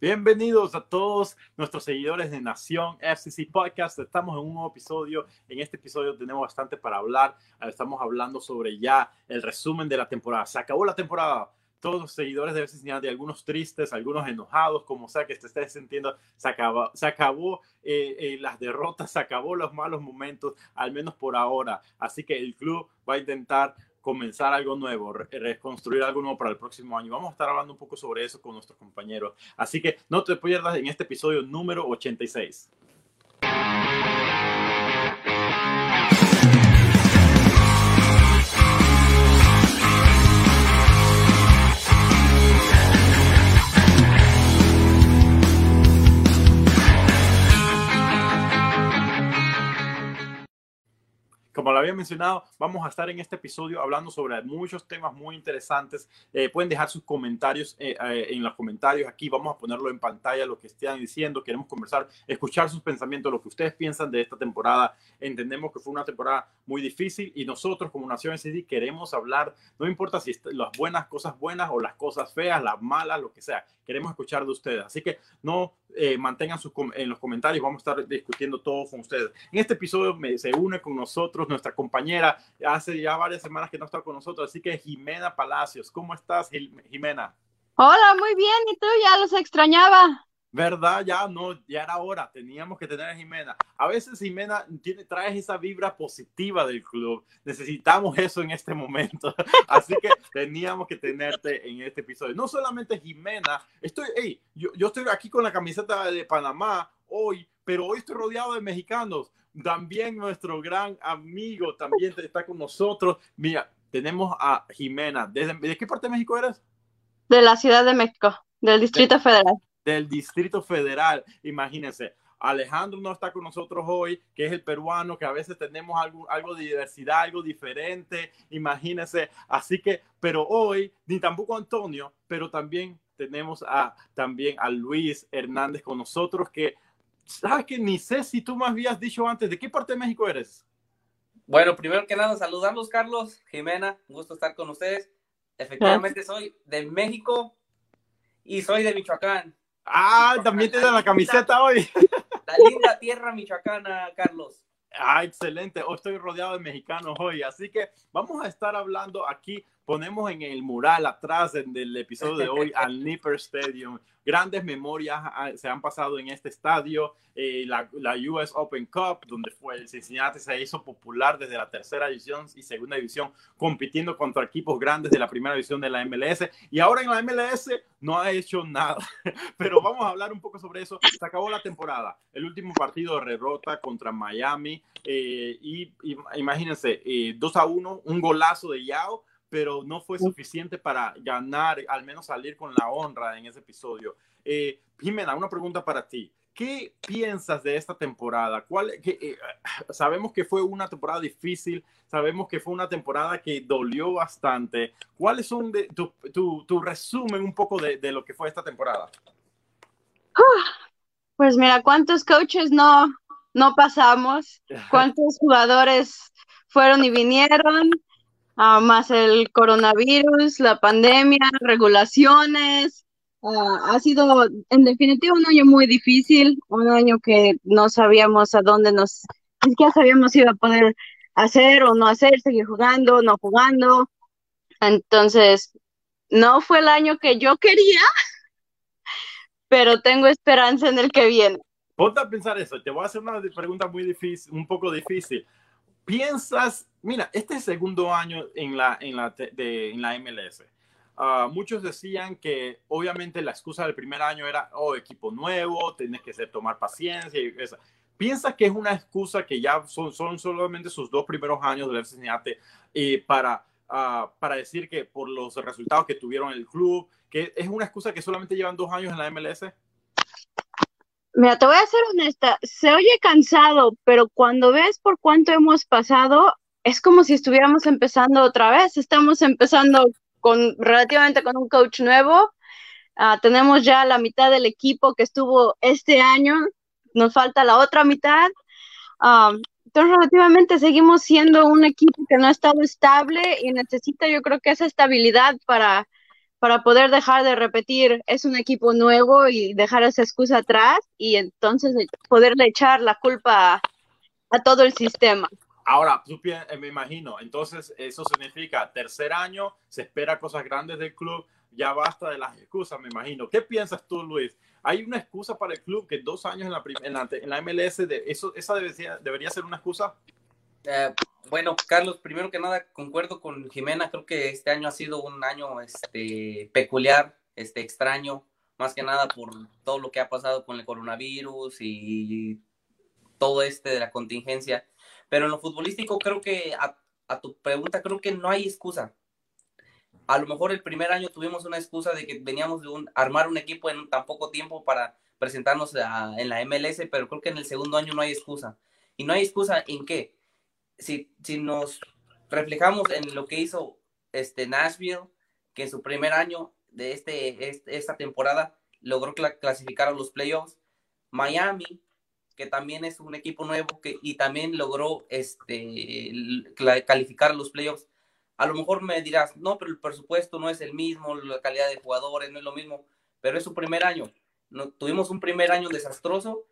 Bienvenidos a todos nuestros seguidores de Nación FCC Podcast. Estamos en un nuevo episodio. En este episodio tenemos bastante para hablar. Estamos hablando sobre ya el resumen de la temporada. Se acabó la temporada. Todos los seguidores de FCC, de algunos tristes, algunos enojados, como sea que te estés sintiendo, se acabó, se acabó eh, eh, las derrotas, se acabó los malos momentos, al menos por ahora. Así que el club va a intentar comenzar algo nuevo, reconstruir algo nuevo para el próximo año. Vamos a estar hablando un poco sobre eso con nuestros compañeros. Así que no te pierdas en este episodio número 86. Como lo había mencionado, vamos a estar en este episodio hablando sobre muchos temas muy interesantes. Eh, pueden dejar sus comentarios eh, eh, en los comentarios aquí. Vamos a ponerlo en pantalla, lo que estén diciendo. Queremos conversar, escuchar sus pensamientos, lo que ustedes piensan de esta temporada. Entendemos que fue una temporada muy difícil y nosotros como Nación SD queremos hablar, no importa si las buenas cosas buenas o las cosas feas, las malas, lo que sea. Queremos escuchar de ustedes. Así que no mantengan sus en los comentarios. Vamos a estar discutiendo todo con ustedes. En este episodio se une con nosotros nuestra compañera. Hace ya varias semanas que no está con nosotros, así que Jimena Palacios. ¿Cómo estás, Jimena? Hola, muy bien. ¿Y tú? Ya los extrañaba. ¿Verdad? Ya no, ya era hora, teníamos que tener a Jimena. A veces Jimena tiene, trae esa vibra positiva del club. Necesitamos eso en este momento. Así que teníamos que tenerte en este episodio. No solamente Jimena, estoy, hey, yo, yo estoy aquí con la camiseta de Panamá hoy, pero hoy estoy rodeado de mexicanos. También nuestro gran amigo también está con nosotros. Mira, tenemos a Jimena. ¿De, qué parte de México eres? De la Ciudad de México, del Distrito Federal. Del Distrito Federal, imagínense. Alejandro no está con nosotros hoy, que es el peruano, que a veces tenemos algo, algo de diversidad, algo diferente, imagínense. Así que, pero hoy, ni tampoco Antonio, pero también tenemos a, también a Luis Hernández con nosotros, que sabes que ni sé si tú me habías dicho antes, ¿de qué parte de México eres? Bueno, primero que nada, saludarlos, Carlos, Jimena, un gusto estar con ustedes. Efectivamente, soy de México y soy de Michoacán. Ah, también te da la camiseta hoy. La linda tierra michoacana, Carlos. Ah, excelente. Hoy estoy rodeado de mexicanos hoy, así que vamos a estar hablando aquí. Ponemos en el mural atrás del episodio de hoy al Nipper Stadium grandes memorias ah, se han pasado en este estadio. Eh, la, US Open Cup, donde fue el Cincinnati, se hizo popular desde la tercera división y segunda división, compitiendo contra equipos grandes de la primera división de la MLS. Y ahora en la MLS no ha hecho nada. Pero vamos a hablar un poco sobre eso. Se acabó la temporada. El último partido de derrota contra Miami. Eh, y, imagínense, 2 eh, a 1, un golazo de Yao pero no fue suficiente para ganar, al menos salir con la honra en ese episodio. Eh, Jimena, una pregunta para ti. ¿Qué piensas de esta temporada? ¿Cuál, eh, sabemos que fue una temporada difícil, sabemos que fue una temporada que dolió bastante. ¿Cuáles son de, tu, tu, tu, resumen un poco de, de, lo que fue esta temporada? Pues mira, ¿cuántos coaches no, no pasamos? ¿Cuántos jugadores fueron y vinieron? Ah, más el coronavirus, la pandemia, regulaciones. Ah, ha sido en definitiva un año muy difícil, un año que no sabíamos a dónde nos, ni siquiera sabíamos si iba a poder hacer o no hacer, seguir jugando, no jugando. Entonces, no fue el año que yo quería, pero tengo esperanza en el que viene. Ponte a pensar eso, te voy a hacer una pregunta muy difícil, un poco difícil piensas, mira, este segundo año en la, en la, de, en la MLS, ah, muchos decían que obviamente la excusa del primer año era, oh, equipo nuevo, tienes que ser, tomar paciencia y eso. ¿Piensas que es una excusa que ya son, son solamente sus dos primeros años del Cincinnati eh, para, uh, para decir que por los resultados que tuvieron el club, que es una excusa que solamente llevan dos años en la MLS? Mira, te voy a ser honesta, se oye cansado, pero cuando ves por cuánto hemos pasado, es como si estuviéramos empezando otra vez. Estamos empezando con relativamente con un coach nuevo. Ah, tenemos ya la mitad del equipo que estuvo este año, nos falta la otra mitad. Ah, entonces, relativamente seguimos siendo un equipo que no ha estado estable y necesita, yo creo que esa estabilidad para, para poder dejar de repetir, es un equipo nuevo y dejar esa excusa atrás y entonces poderle echar la culpa a, todo el sistema. Ahora, eh, me imagino, entonces eso significa tercer año, se espera cosas grandes del club, ya basta de las excusas, me imagino. ¿Qué piensas tú, Luis? ¿Hay una excusa para el club que dos años en la, en la, MLS, de, eso, esa debería, debería ser una excusa? Eh, bueno, Carlos, primero que nada, concuerdo con Jimena, creo que este año ha sido un año este, peculiar, este, extraño, más que nada por todo lo que ha pasado con el coronavirus y todo este de la contingencia. Pero en lo futbolístico, creo que a, a tu pregunta, creo que no hay excusa. A lo mejor el primer año tuvimos una excusa de que veníamos de un, armar un equipo en tan poco tiempo para presentarnos en la MLS, pero creo que en el segundo año no hay excusa. ¿Y no hay excusa en qué? si, si nos reflejamos en lo que hizo este Nashville, que en su primer año de este, este esta temporada logró clasificar a los playoffs, Miami, que también es un equipo nuevo que, y también logró este, calificar los playoffs. A lo mejor me dirás, no, pero el presupuesto no es el mismo, la calidad de jugadores no es lo mismo, pero es su primer año. No, tuvimos un primer año desastroso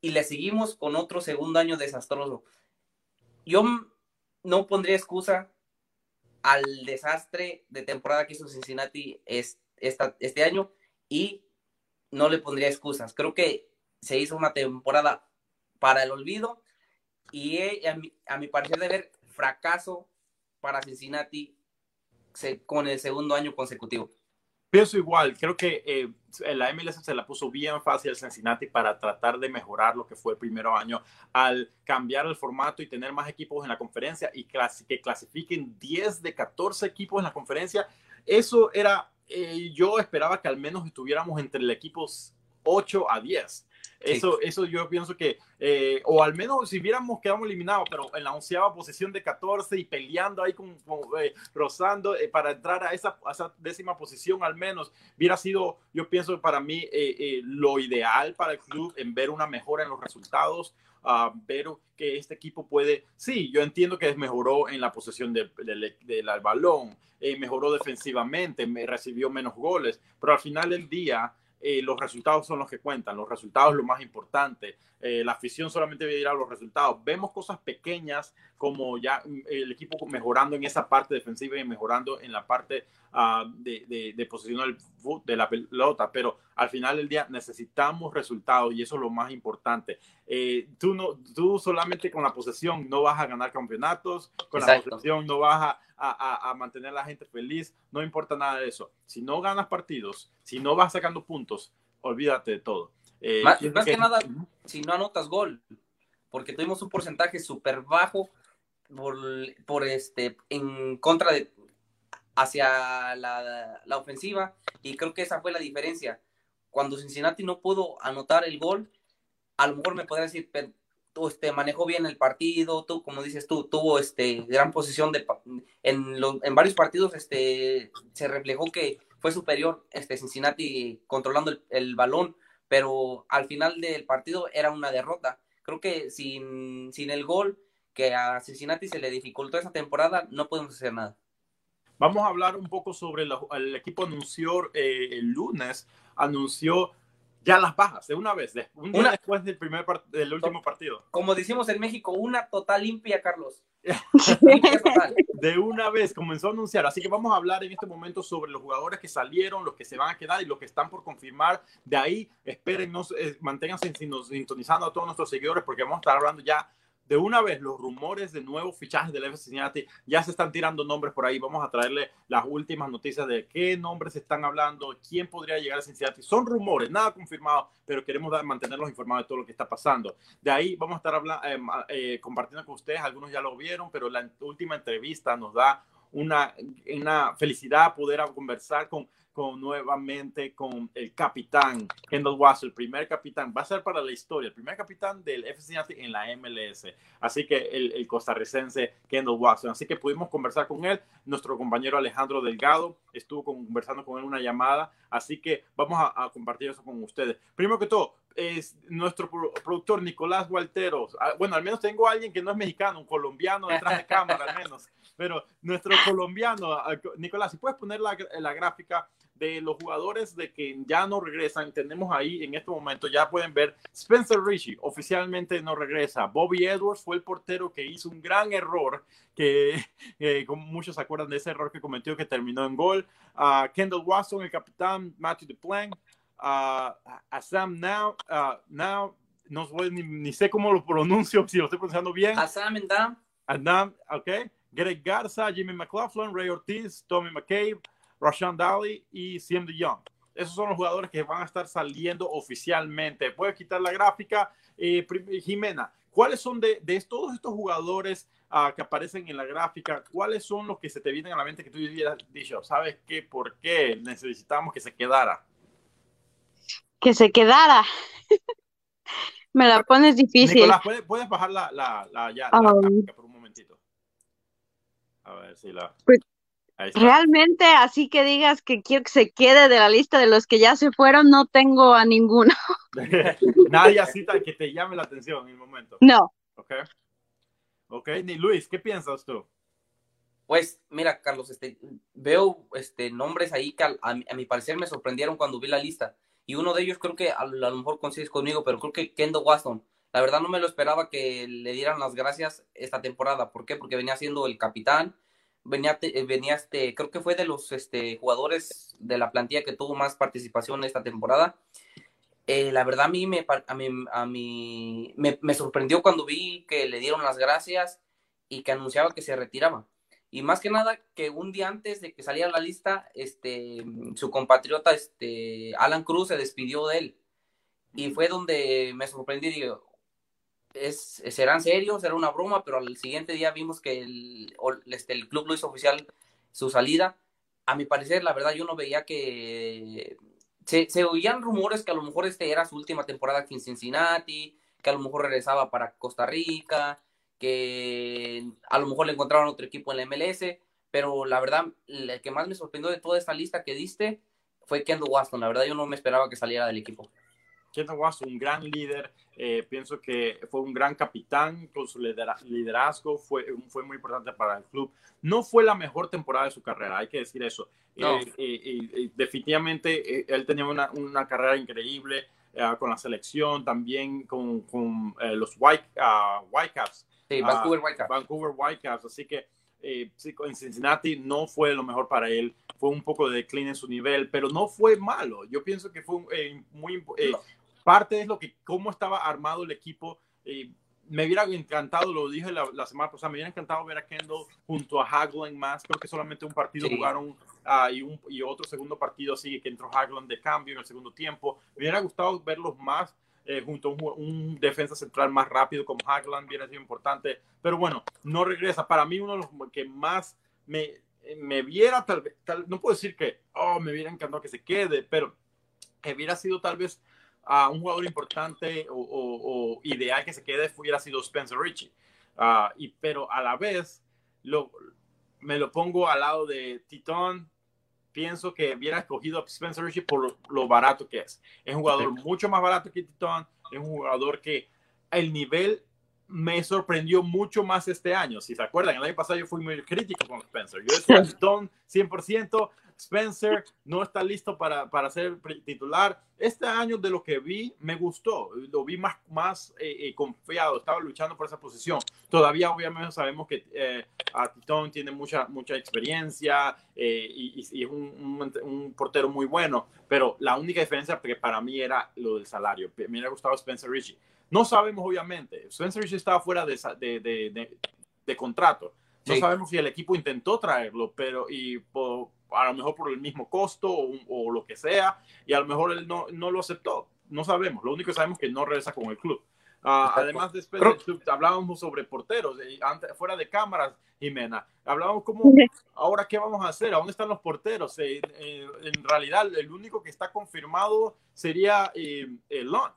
y le seguimos con otro segundo año desastroso yo no pondría excusa al desastre de temporada que hizo Cincinnati este año y no le pondría excusas. Creo que se hizo una temporada para el olvido y a mi, a mi parecer de ver fracaso para Cincinnati con el segundo año consecutivo. Pienso igual, creo que eh, la MLS se la puso bien fácil a Cincinnati para tratar de mejorar lo que fue el primer año al cambiar el formato y tener más equipos en la conferencia y que clasifiquen 10 de 14 equipos en la conferencia. Eso era, eh, yo esperaba que al menos estuviéramos entre el equipos 8 a 10. Eso, eso yo pienso que, eh, o al menos si hubiéramos quedado eliminados, pero en la onceava posición de 14 y peleando ahí con, eh, rozando eh, para entrar a esa, esa, décima posición al menos, hubiera sido, yo pienso para mí, lo ideal para el club en ver una mejora en los resultados. Uh, ver que este equipo puede, sí, yo entiendo que mejoró en la posesión del, del, balón, mejoró defensivamente, me, recibió menos goles, pero al final del día, eh, los resultados son los que cuentan, los resultados lo más importante. Eh, la afición solamente a los resultados. Vemos cosas pequeñas como ya mm, el equipo mejorando en esa parte defensiva y mejorando en la parte uh, de, de, de, posición de la pelota, pero al final del día necesitamos resultados y eso es lo más importante. Eh, tú, no, tú solamente con la posesión no vas a ganar campeonatos, con la posesión no vas a a, mantener a la gente feliz, no importa nada de eso. Si no ganas partidos, si no vas sacando puntos, olvídate de todo. Eh, más, que, nada, si no anotas gol, porque tuvimos un porcentaje súper bajo por, este, en contra de, hacia la, la, ofensiva, y creo que esa fue la diferencia. Cuando Cincinnati no pudo anotar el gol, a lo mejor me podría decir, este, manejó bien el partido, tú, como dices tú, tuvo este, gran posición de, en, en varios partidos este, se reflejó que fue superior este, Cincinnati controlando el, balón, pero al final del partido era una derrota. Creo que sin, sin el gol que a Cincinnati se le dificultó esa temporada, no podemos hacer nada. Vamos a hablar un poco sobre el equipo anunció eh, el lunes, anunció ya las bajas de una vez, un día después del primer del último partido. Como decimos en México, una total limpia, Carlos. de una vez comenzó a anunciar, así que vamos a hablar en este momento sobre los jugadores que salieron, los que se van a quedar y los que están por confirmar. De ahí, esperen, eh, manténganse sintonizando a todos nuestros seguidores porque vamos a estar hablando ya de una vez los rumores de nuevos fichajes del FC Cincinnati, ya se están tirando nombres por ahí. Vamos a traerle las últimas noticias de qué nombres están hablando, quién podría llegar a Cincinnati. Son rumores, nada confirmado, pero queremos mantenerlos informados de todo lo que está pasando. De ahí vamos a estar hablando, eh, eh, compartiendo con ustedes, algunos ya lo vieron, pero la última entrevista nos da una, una felicidad poder conversar con nuevamente con el capitán Kendall Watson, el primer capitán, va a ser para la historia, el primer capitán del FC en la MLS. Así que el, el, costarricense Kendall Watson. Así que pudimos conversar con él. Nuestro compañero Alejandro Delgado estuvo conversando con él una llamada. Así que vamos a, compartir eso con ustedes. Primero que todo, es nuestro productor Nicolás Gualteros. Ah, bueno, al menos tengo a alguien que no es mexicano, un colombiano detrás de cámara, al menos. Pero nuestro colombiano, Nicolás, si puedes poner la, la gráfica de los jugadores de que ya no regresan, tenemos ahí en este momento, ya pueden ver, Spencer Richie oficialmente no regresa. Bobby Edwards fue el portero que hizo un gran error, que como muchos se acuerdan de ese error que cometió que terminó en gol. Uh, Kendall Watson, el capitán, Matthew DePlank, uh, a Sam Now, uh, Now no ni, ni, sé cómo lo pronuncio, si lo estoy pronunciando bien. Sam Adam. Adam, ok. Greg Garza, Jimmy McLaughlin, Ray Ortiz, Tommy McCabe, Rashawn Daly y Siem de Young. Esos son los jugadores que van a estar saliendo oficialmente. Puedes quitar la gráfica. Eh, Jimena, ¿cuáles son de, de, todos estos jugadores uh, que aparecen en la gráfica? ¿Cuáles son los que se te vienen a la mente que tú hubieras dicho, ¿sabes qué? ¿Por qué necesitamos que se quedara? Que se quedara. Me la pones difícil. Nicolás, ¿puedes, puedes bajar la, la, la, ya, la Um, gráfica por? A ver si la... Pues. Realmente, así que digas que quiero que se quede de la lista de los que ya se fueron, no tengo a ninguno. Nadie así que te llame la atención en el momento. No. Ok. Ok, ni Luis, ¿qué piensas tú? Pues mira, Carlos, este, veo este, nombres ahí que a, a, mi, a, mi parecer me sorprendieron cuando vi la lista. Y uno de ellos creo que a, a lo mejor coincides conmigo, pero creo que Kendo Waston. La verdad no me lo esperaba que le dieran las gracias esta temporada. ¿Por qué? Porque venía siendo el capitán, venía, venía este, creo que fue de los este, jugadores de la plantilla que tuvo más participación esta temporada. Eh, la verdad a mí, me, a mí, a mí me, me, sorprendió cuando vi que le dieron las gracias y que anunciaba que se retiraba. Y más que nada que un día antes de que saliera la lista, este, su compatriota este, Alan Cruz se despidió de él. Y fue donde me sorprendí, digo, es, serán serios, será una broma, pero al siguiente día vimos que el, este, el club lo hizo oficial su salida. A mi parecer, la verdad, yo no veía que se, se, oían rumores que a lo mejor este era su última temporada aquí en Cincinnati, que a lo mejor regresaba para Costa Rica, que a lo mejor le encontraron otro equipo en la MLS, pero la verdad, el que más me sorprendió de toda esta lista que diste fue Kendall Waston. La verdad, yo no me esperaba que saliera del equipo. Kendall Waston, un gran líder, eh, pienso que fue un gran capitán con su liderazgo, fue, fue muy importante para el club. No fue la mejor temporada de su carrera, hay que decir eso. No. Eh, eh, definitivamente él tenía una, una carrera increíble con la selección, también con, con los White, uh, Whitecaps. Sí, Vancouver Whitecaps. Vancouver Whitecaps, así que eh, sí, en Cincinnati no fue lo mejor para él, fue un poco de decline en su nivel, pero no fue malo. Yo pienso que fue eh, muy eh. Parte es lo que cómo estaba armado el equipo. me hubiera encantado, lo dije la, la, semana pasada, me hubiera encantado ver a Kendall junto a Haglund más. Creo que solamente un partido sí. jugaron uh, y, un, y otro segundo partido así que entró Haglund de cambio en el segundo tiempo. Me hubiera gustado verlos más eh, junto a un, un, defensa central más rápido como Hagland, viene sido importante, pero bueno, no regresa. Para mí, uno de los que más me, me viera, tal vez, tal, no puedo decir que, oh, me hubiera encantado que se quede, pero que hubiera sido tal vez uh, un jugador importante o, o, o, ideal que se quede, hubiera sido Spencer Richie. Uh, y, pero a la vez, lo, me lo pongo al lado de Titón, pienso que hubiera escogido a Spencer Richie por lo, lo, barato que es. Es un jugador mucho más barato que Titón, es un jugador que el nivel me sorprendió mucho más este año. Si se acuerdan, el año pasado yo fui muy crítico con Spencer. Yo decía Titón 100%, Spencer no está listo para, para ser titular. Este año de lo que vi, me gustó. Lo vi más, más eh, eh, confiado. Estaba luchando por esa posición. Todavía, obviamente, sabemos que eh, a Titón tiene mucha, mucha experiencia eh, y, y, es un, un, un, portero muy bueno. Pero la única diferencia que para mí era lo del salario. Me hubiera gustado Spencer Richie. No sabemos, obviamente. Spencer Richie estaba fuera de, de, de, de, de contrato. No sí. sabemos si el equipo intentó traerlo, pero y por, a lo mejor por el mismo costo o, o, lo que sea, y a lo mejor él no, no lo aceptó. No sabemos. Lo único que sabemos es que no regresa con el club. Uh, además, después de, hablábamos sobre porteros, antes, fuera de cámaras, Jimena. Hablábamos como, ahora qué vamos a hacer, ¿a dónde están los porteros? Eh, eh, en realidad, el único que está confirmado sería eh, Lund.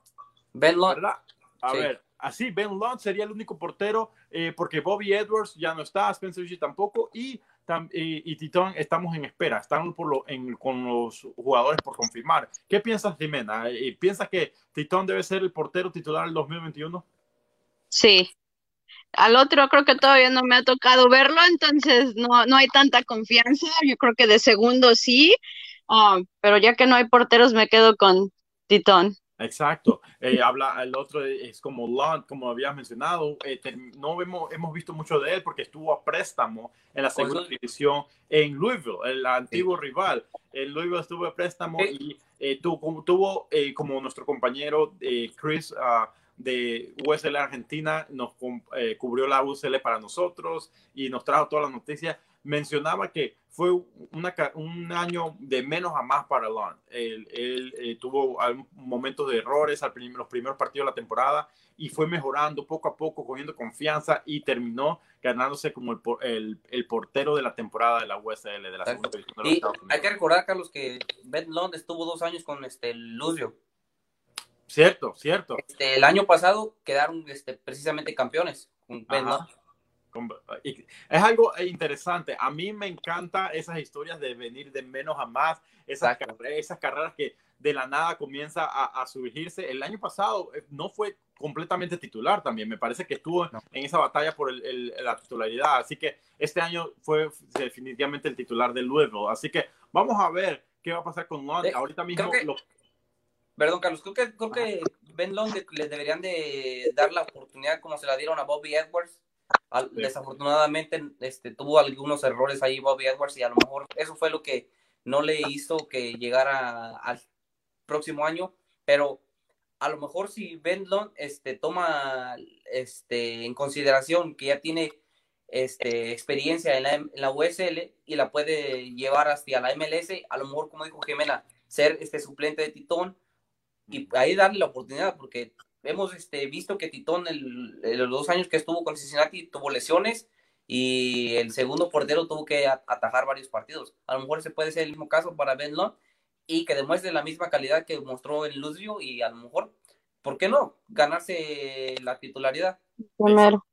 Ben Lund. ¿verdad? A sí. ver, así, Ben Lund sería el único portero, eh, porque Bobby Edwards ya no está, Spencer G tampoco, y, y, y Titón estamos en espera, están por lo, en, con los jugadores por confirmar. ¿Qué piensas, Jimena? Eh, ¿Piensas que Titón debe ser el portero titular del 2021? Sí. Al otro creo que todavía no me ha tocado verlo, entonces no, no hay tanta confianza. Yo creo que de segundo sí. Ah, pero ya que no hay porteros, me quedo con Titón. Exacto. Eh, habla, el otro es como Lund, como habías mencionado. Eh, no hemos, hemos visto mucho de él porque estuvo a préstamo en la segunda división en Louisville, el antiguo rival. En Louisville estuvo a préstamo y eh, tuvo, tuvo como nuestro compañero Chris uh, de USL Argentina, nos cubrió la USL para nosotros y nos trajo todas las noticias mencionaba que fue un año de menos a más para Lon. Él, eh, tuvo momentos de errores al los primeros partidos de la temporada y fue mejorando poco a poco, cogiendo confianza y terminó ganándose como el, el, portero de la temporada de la USL, de la segunda división de los Hay que recordar, Carlos, que Ben Lund estuvo dos años con este Lucio. Cierto, cierto. Este, el año pasado quedaron este, precisamente campeones con Ben Lund. Es algo interesante. A mí me encanta esas historias de venir de menos a más, esas, carreras, esas carreras que de la nada comienza a, surgirse. El año pasado eh, no fue completamente titular también. Me parece que estuvo en esa batalla por la titularidad. Así que este año fue definitivamente el titular del Louisville. Así que vamos a ver qué va a pasar con Long. Ahorita mismo. Perdón, Carlos, creo que, creo que Ben Long le deberían de dar la oportunidad como se la dieron a Bobby Edwards Desafortunadamente este, tuvo algunos errores ahí Bobby Edwards y a lo mejor eso fue lo que no le hizo que llegara al próximo año, pero a lo mejor si Ben este, toma este, en consideración que ya tiene este, experiencia en la, en la, USL y la puede llevar hasta la MLS, a lo mejor, como dijo Jimena, ser este suplente de Titón y ahí darle la oportunidad, porque hemos este, visto que Titón, el, los dos años que estuvo con Cincinnati, tuvo lesiones y el segundo portero tuvo que atajar varios partidos. A lo mejor se puede ser el mismo caso para Ben y que demuestre la misma calidad que mostró en Lucio y a lo mejor, ¿por qué no? Ganarse la titularidad. Primero,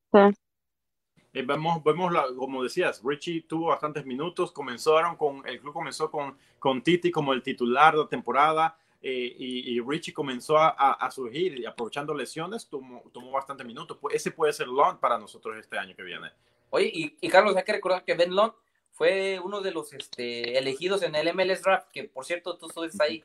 eh, vemos, vemos como decías, Richie tuvo bastantes minutos, comenzaron con, el club comenzó con, con Titi como el titular de la temporada, eh, y, Richie comenzó a, surgir y aprovechando lesiones, tomó, tomó bastante minutos. Pues ese puede ser Long para nosotros este año que viene. Oye, y, Carlos, hay que recordar que Ben Long fue uno de los este, elegidos en el MLS Draft, que por cierto tú estuviste ahí.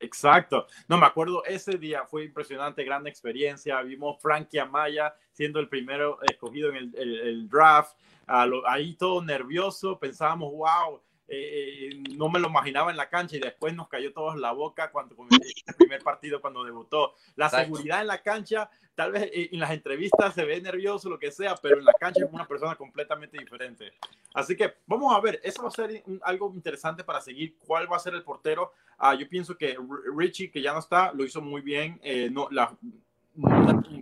Exacto. No, me acuerdo, ese día fue impresionante, gran experiencia. Vimos Frankie Amaya siendo el primero escogido en el, draft. ahí todo nervioso, pensábamos, wow, eh, eh, no me lo imaginaba en la cancha y después nos cayó todos la boca cuando el primer partido cuando debutó. La seguridad en la cancha, tal vez eh, en las entrevistas se ve nervioso, lo que sea, pero en la cancha es una persona completamente diferente. Así que vamos a ver, eso va a ser algo interesante para seguir cuál va a ser el portero. Ah, yo pienso que Richie, que ya no está, lo hizo muy bien. no, la,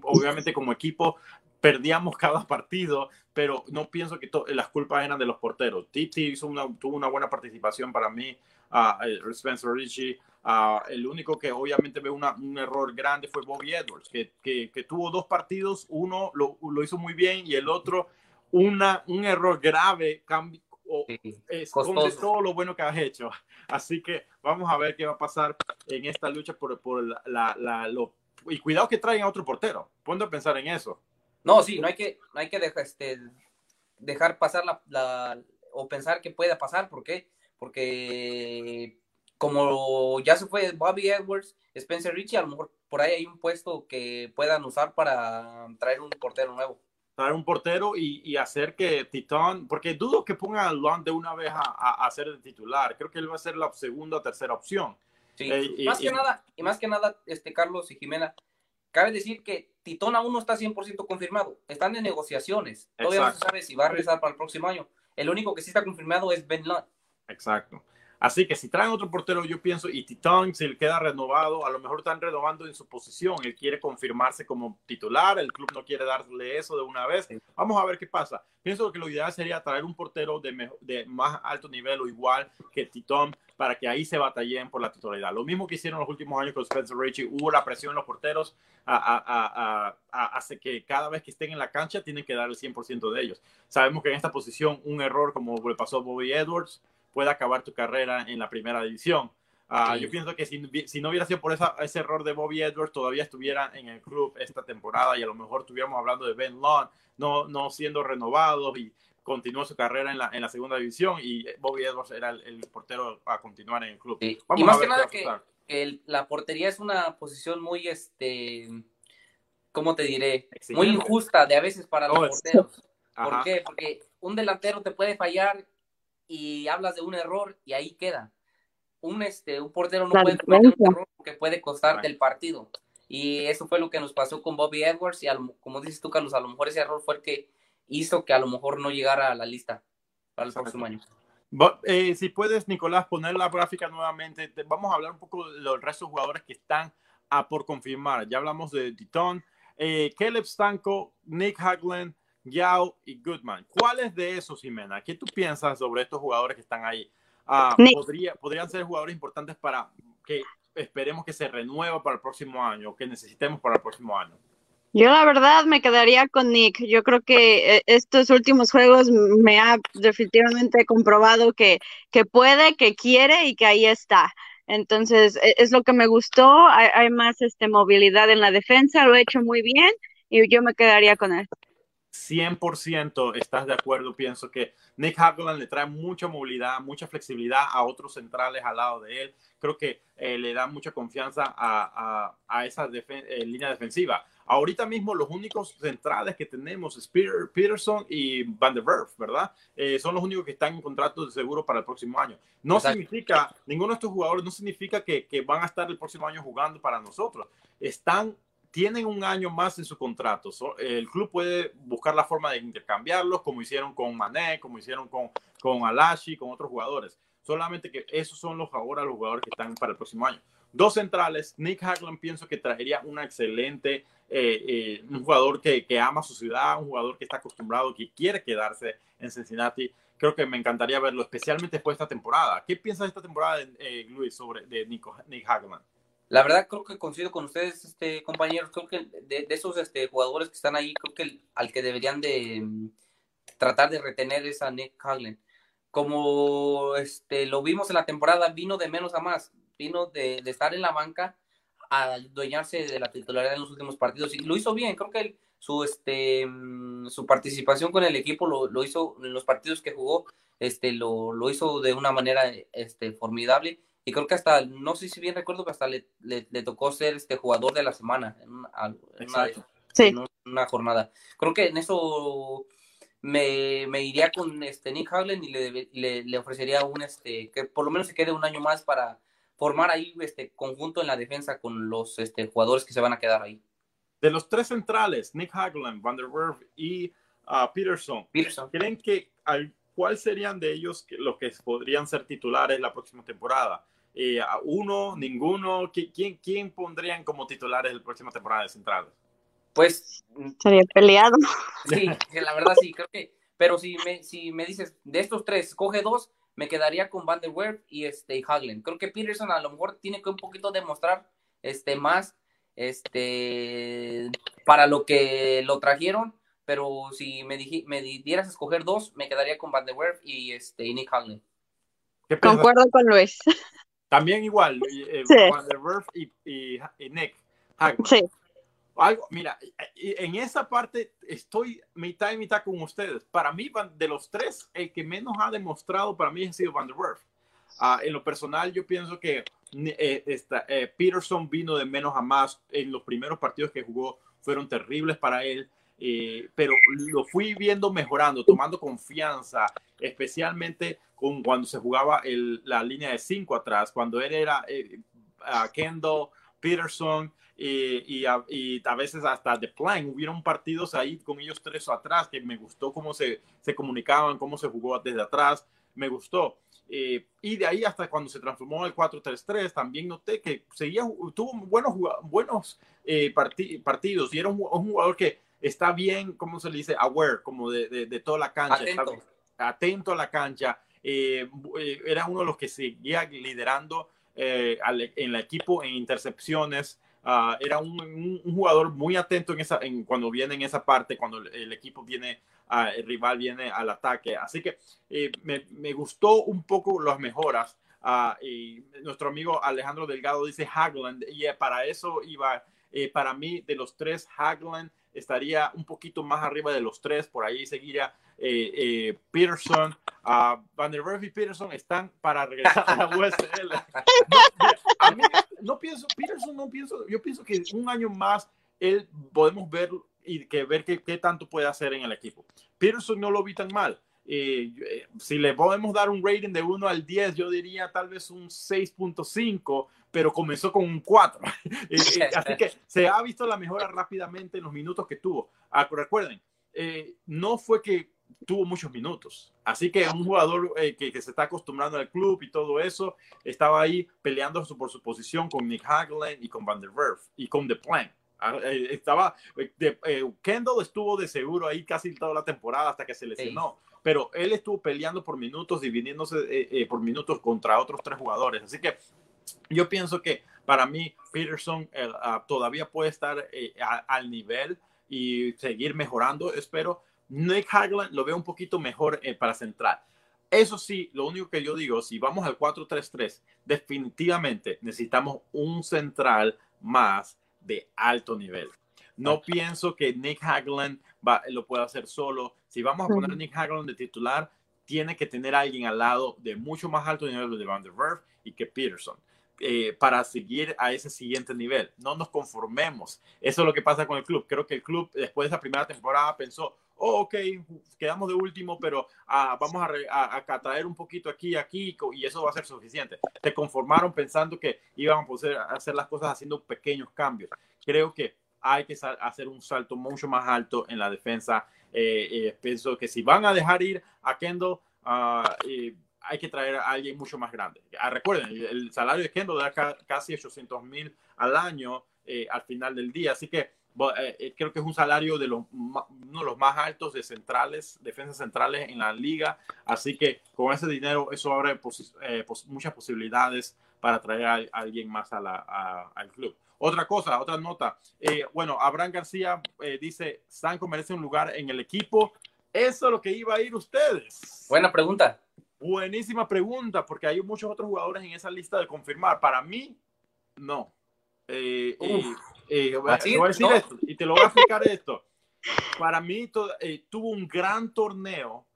obviamente como equipo perdíamos cada partido, pero no pienso que las culpas eran de los porteros. Titi hizo una, tuvo una buena participación para mí, uh, Spencer Richie. Uh, el único que obviamente ve un error grande fue Bobby Edwards, que, que, tuvo dos partidos, uno lo, lo, hizo muy bien y el otro una, un error grave, cambio, esconde todo lo bueno que has hecho. Así que vamos a ver qué va a pasar en esta lucha por, por la, la, lo, y cuidado que traigan a otro portero. Ponte a pensar en eso. No, sí, no hay que, no hay que dejar, este, dejar pasar la, o pensar que pueda pasar. ¿Por qué? Porque como ya se fue Bobby Edwards, Spencer Richie, a lo mejor por ahí hay un puesto que puedan usar para traer un portero nuevo. Traer un portero y, hacer que Titón, porque dudo que pongan a Luan de una vez a, a, ser el titular. Creo que él va a ser la segunda o tercera opción. Sí, eh, más que nada, y más que nada, este Carlos y Jimena, Cabe decir que Titón aún no está 100% confirmado. Están en negociaciones. Todavía no se sabe si va a regresar para el próximo año. El único que sí está confirmado es Ben Lund. Exacto. Así que si traen otro portero, yo pienso, y Titón, si él queda renovado, a lo mejor están renovando en su posición. Él quiere confirmarse como titular, el club no quiere darle eso de una vez. Vamos a ver qué pasa. Pienso que lo ideal sería traer un portero de, de más alto nivel o igual que Titón para que ahí se batallen por la titularidad. Lo mismo que hicieron los últimos años con Spencer Richie, hubo la presión en los porteros, hace que cada vez que estén en la cancha tienen que dar el 100% de ellos. Sabemos que en esta posición un error como le pasó a Bobby Edwards, puede acabar tu carrera en la primera división. Ah, yo pienso que si, si, no hubiera sido por esa, ese error de Bobby Edwards, todavía estuviera en el club esta temporada y a lo mejor estuviéramos hablando de Ben Long, no, no siendo renovados y continuó su carrera en la, en la segunda división y Bobby Edwards era el, portero a continuar en el club. y más que nada que, la portería es una posición muy, este, ¿cómo te diré? Muy injusta de a veces para los porteros. ¿Por qué? Porque un delantero te puede fallar y hablas de un error y ahí queda. Un, este, un portero no puede cometer un error porque puede costarte el partido. Y eso fue lo que nos pasó con Bobby Edwards y como dices tú, Carlos, a lo mejor ese error fue el que hizo que a lo mejor no llegara a la lista para el próximo año. Eh, si puedes, Nicolás, poner la gráfica nuevamente. Vamos a hablar un poco de los restos de jugadores que están a por confirmar. Ya hablamos de Titon, eh, Caleb Stanko, Nick Hagland, Yao y Goodman. ¿Cuáles de esos, Jimena? ¿Qué tú piensas sobre estos jugadores que están ahí? Ah, podría, ¿Podrían ser jugadores importantes para que esperemos que se renueva para el próximo año, que necesitemos para el próximo año? Yo la verdad me quedaría con Nick. Yo creo que eh, estos últimos juegos me ha definitivamente comprobado que, que puede, que quiere y que ahí está. Entonces, e, es lo que me gustó. Hay, hay más este, movilidad en la defensa, lo he hecho muy bien y yo me quedaría con él. 100% estás de acuerdo. Pienso que Nick Hagland le trae mucha movilidad, mucha flexibilidad a otros centrales al lado de él. Creo que eh, le da mucha confianza a, a, esa eh, línea defensiva. Ahorita mismo los únicos centrales que tenemos es Peterson y Van der Werf, ¿verdad? Eh, son los únicos que están en contrato de seguro para el próximo año. No significa, ninguno de estos jugadores no significa que, que van a estar el próximo año jugando para nosotros. Están tienen un año más en su contrato. el club puede buscar la forma de intercambiarlos, como hicieron con Mané, como hicieron con, con Alashi, con otros jugadores. Solamente que esos son los ahora los jugadores que están para el próximo año. Dos centrales, Nick Hagland pienso que traería una excelente, eh, eh, un jugador que, que, ama su ciudad, un jugador que está acostumbrado, que quiere quedarse en Cincinnati. Creo que me encantaría verlo, especialmente después de esta temporada. ¿Qué piensas de esta temporada, eh, Luis, sobre de Nico, Nick Hagland? La verdad creo que coincido con ustedes, este, compañeros, creo que de, esos este, jugadores que están ahí, creo que al que deberían de mm, tratar de retener es a Nick Haglen. Como este, lo vimos en la temporada, vino de menos a más, de, estar en la banca a dueñarse de la titularidad en los últimos partidos. Y lo hizo bien, creo que su, este, mm, su participación con el equipo lo, lo, hizo en los partidos que jugó, este, lo, lo hizo de una manera este, formidable. Y creo que hasta, no sé si bien recuerdo que hasta le, le, tocó ser este jugador de la semana en una, jornada. Creo que en eso me, me iría con este Nick Haglen y le, le, ofrecería un este que por lo menos se quede un año más para formar ahí este conjunto en la defensa con los este, jugadores que se van a quedar ahí. De los tres centrales, Nick Hagland, Van der Werf y uh, Peterson, Peterson, ¿creen que al ¿cuál serían de ellos los que podrían ser titulares la próxima temporada? Eh, ¿Uno, ninguno? ¿Quién, ¿Quién pondrían como titulares la próxima temporada de Centrales? Pues... Sería peleado. Sí, la verdad sí, creo que... Pero si me, si me dices, de estos tres, coge dos, me quedaría con Van der Werf y este, Haglin. Creo que Peterson a lo mejor tiene que un poquito demostrar este, más este, para lo que lo trajeron pero si me, me dieras a escoger dos, me quedaría con Van der Werf y, este, Nick Hagley. Concuerdo con Luis. También igual, eh, Van der Werf y, Nick Hagley. Sí. Algo, mira, en esa parte estoy mitad y mitad con ustedes. Para mí, de los tres, el que menos ha demostrado para mí ha sido Van der Werf. Ah, en lo personal, yo pienso que eh, esta, eh, Peterson vino de menos a más. En los primeros partidos que jugó fueron terribles para él. Eh, pero lo fui viendo mejorando, tomando confianza, especialmente con cuando se jugaba el, la línea de cinco atrás, cuando él era eh, Kendall, Peterson y, a, y, a, veces hasta The Plan. Hubieron partidos ahí con ellos tres atrás que me gustó cómo se, se comunicaban, cómo se jugó desde atrás, me gustó. Eh, y de ahí hasta cuando se transformó el 4-3-3, también noté que seguía, tuvo buenos, buenos partidos y era un jugador que está bien, ¿cómo se le dice? Aware, como de, de, toda la cancha. Atento. atento a la cancha. Eh, eh, era uno de los que seguía liderando eh, en el equipo en intercepciones. Ah, era un, un, jugador muy atento en esa, en, cuando viene en esa parte, cuando el, equipo viene, uh, el rival viene al ataque. Así que me, me, gustó un poco las mejoras. Ah, y nuestro amigo Alejandro Delgado dice Hagland, y para eso iba, para mí, de los tres, Hagland estaría un poquito más arriba de los tres, por ahí seguiría eh, eh, Peterson, uh, Van der Werf y Peterson están para regresar a la USL. a mí no pienso, Peterson no pienso, yo pienso que un año más él podemos ver y que ver qué, tanto puede hacer en el equipo. Peterson no lo vi tan mal. Eh, eh, si le podemos dar un rating de 1 al 10, yo diría tal vez un 6.5, pero comenzó con un 4. Eh, así que se ha visto la mejora rápidamente en los minutos que tuvo. Ah, recuerden, no fue que tuvo muchos minutos. Así que un jugador que, que, se está acostumbrando al club y todo eso, estaba ahí peleando por su posición con Nick Hagelin y con Van der Werf y con The Plan. Ah, estaba, Kendall estuvo de seguro ahí casi toda la temporada hasta que se lesionó pero él estuvo peleando por minutos, dividiéndose eh, eh, por minutos contra otros tres jugadores. Así que yo pienso que para mí Peterson ah, todavía puede estar eh, al nivel y seguir mejorando, espero. Nick Hagland lo veo un poquito mejor para central. Eso sí, lo único que yo digo, si vamos al 4-3-3, definitivamente necesitamos un central más de alto nivel. No pienso que Nick Hagland lo pueda hacer solo. Si vamos a poner a Nick Hagland de titular, tiene que tener a alguien al lado de mucho más alto nivel de Van der Werf y que Peterson. Eh, para seguir a ese siguiente nivel. No nos conformemos. Eso es lo que pasa con el club. Creo que el club después de esa primera temporada pensó, oh, ok, quedamos de último, pero ah, vamos a, a, traer un poquito aquí y aquí y eso va a ser suficiente. Se conformaron pensando que iban a hacer las cosas haciendo pequeños cambios. Creo que hay que hacer un salto mucho más alto en la defensa. Eh, eh, pienso que si van a dejar ir a Kendall, ah, hay que traer a alguien mucho más grande. Ah, recuerden, el, salario de Kendall era casi 800 mil al año eh, al final del día, así que creo que es un salario de los, uno de los más altos de centrales, defensas centrales en la liga, así que con ese dinero eso abre muchas posibilidades para traer a, alguien más al club. Otra cosa, otra nota. Eh, bueno, Abraham García eh, dice, Sanco merece un lugar en el equipo. Eso es lo que iba a ir ustedes. Buena pregunta. Buenísima pregunta, porque hay muchos otros jugadores en esa lista de confirmar. Para mí, no. Eh, eh voy a decir esto y te lo voy a explicar esto. Para mí tuvo un gran torneo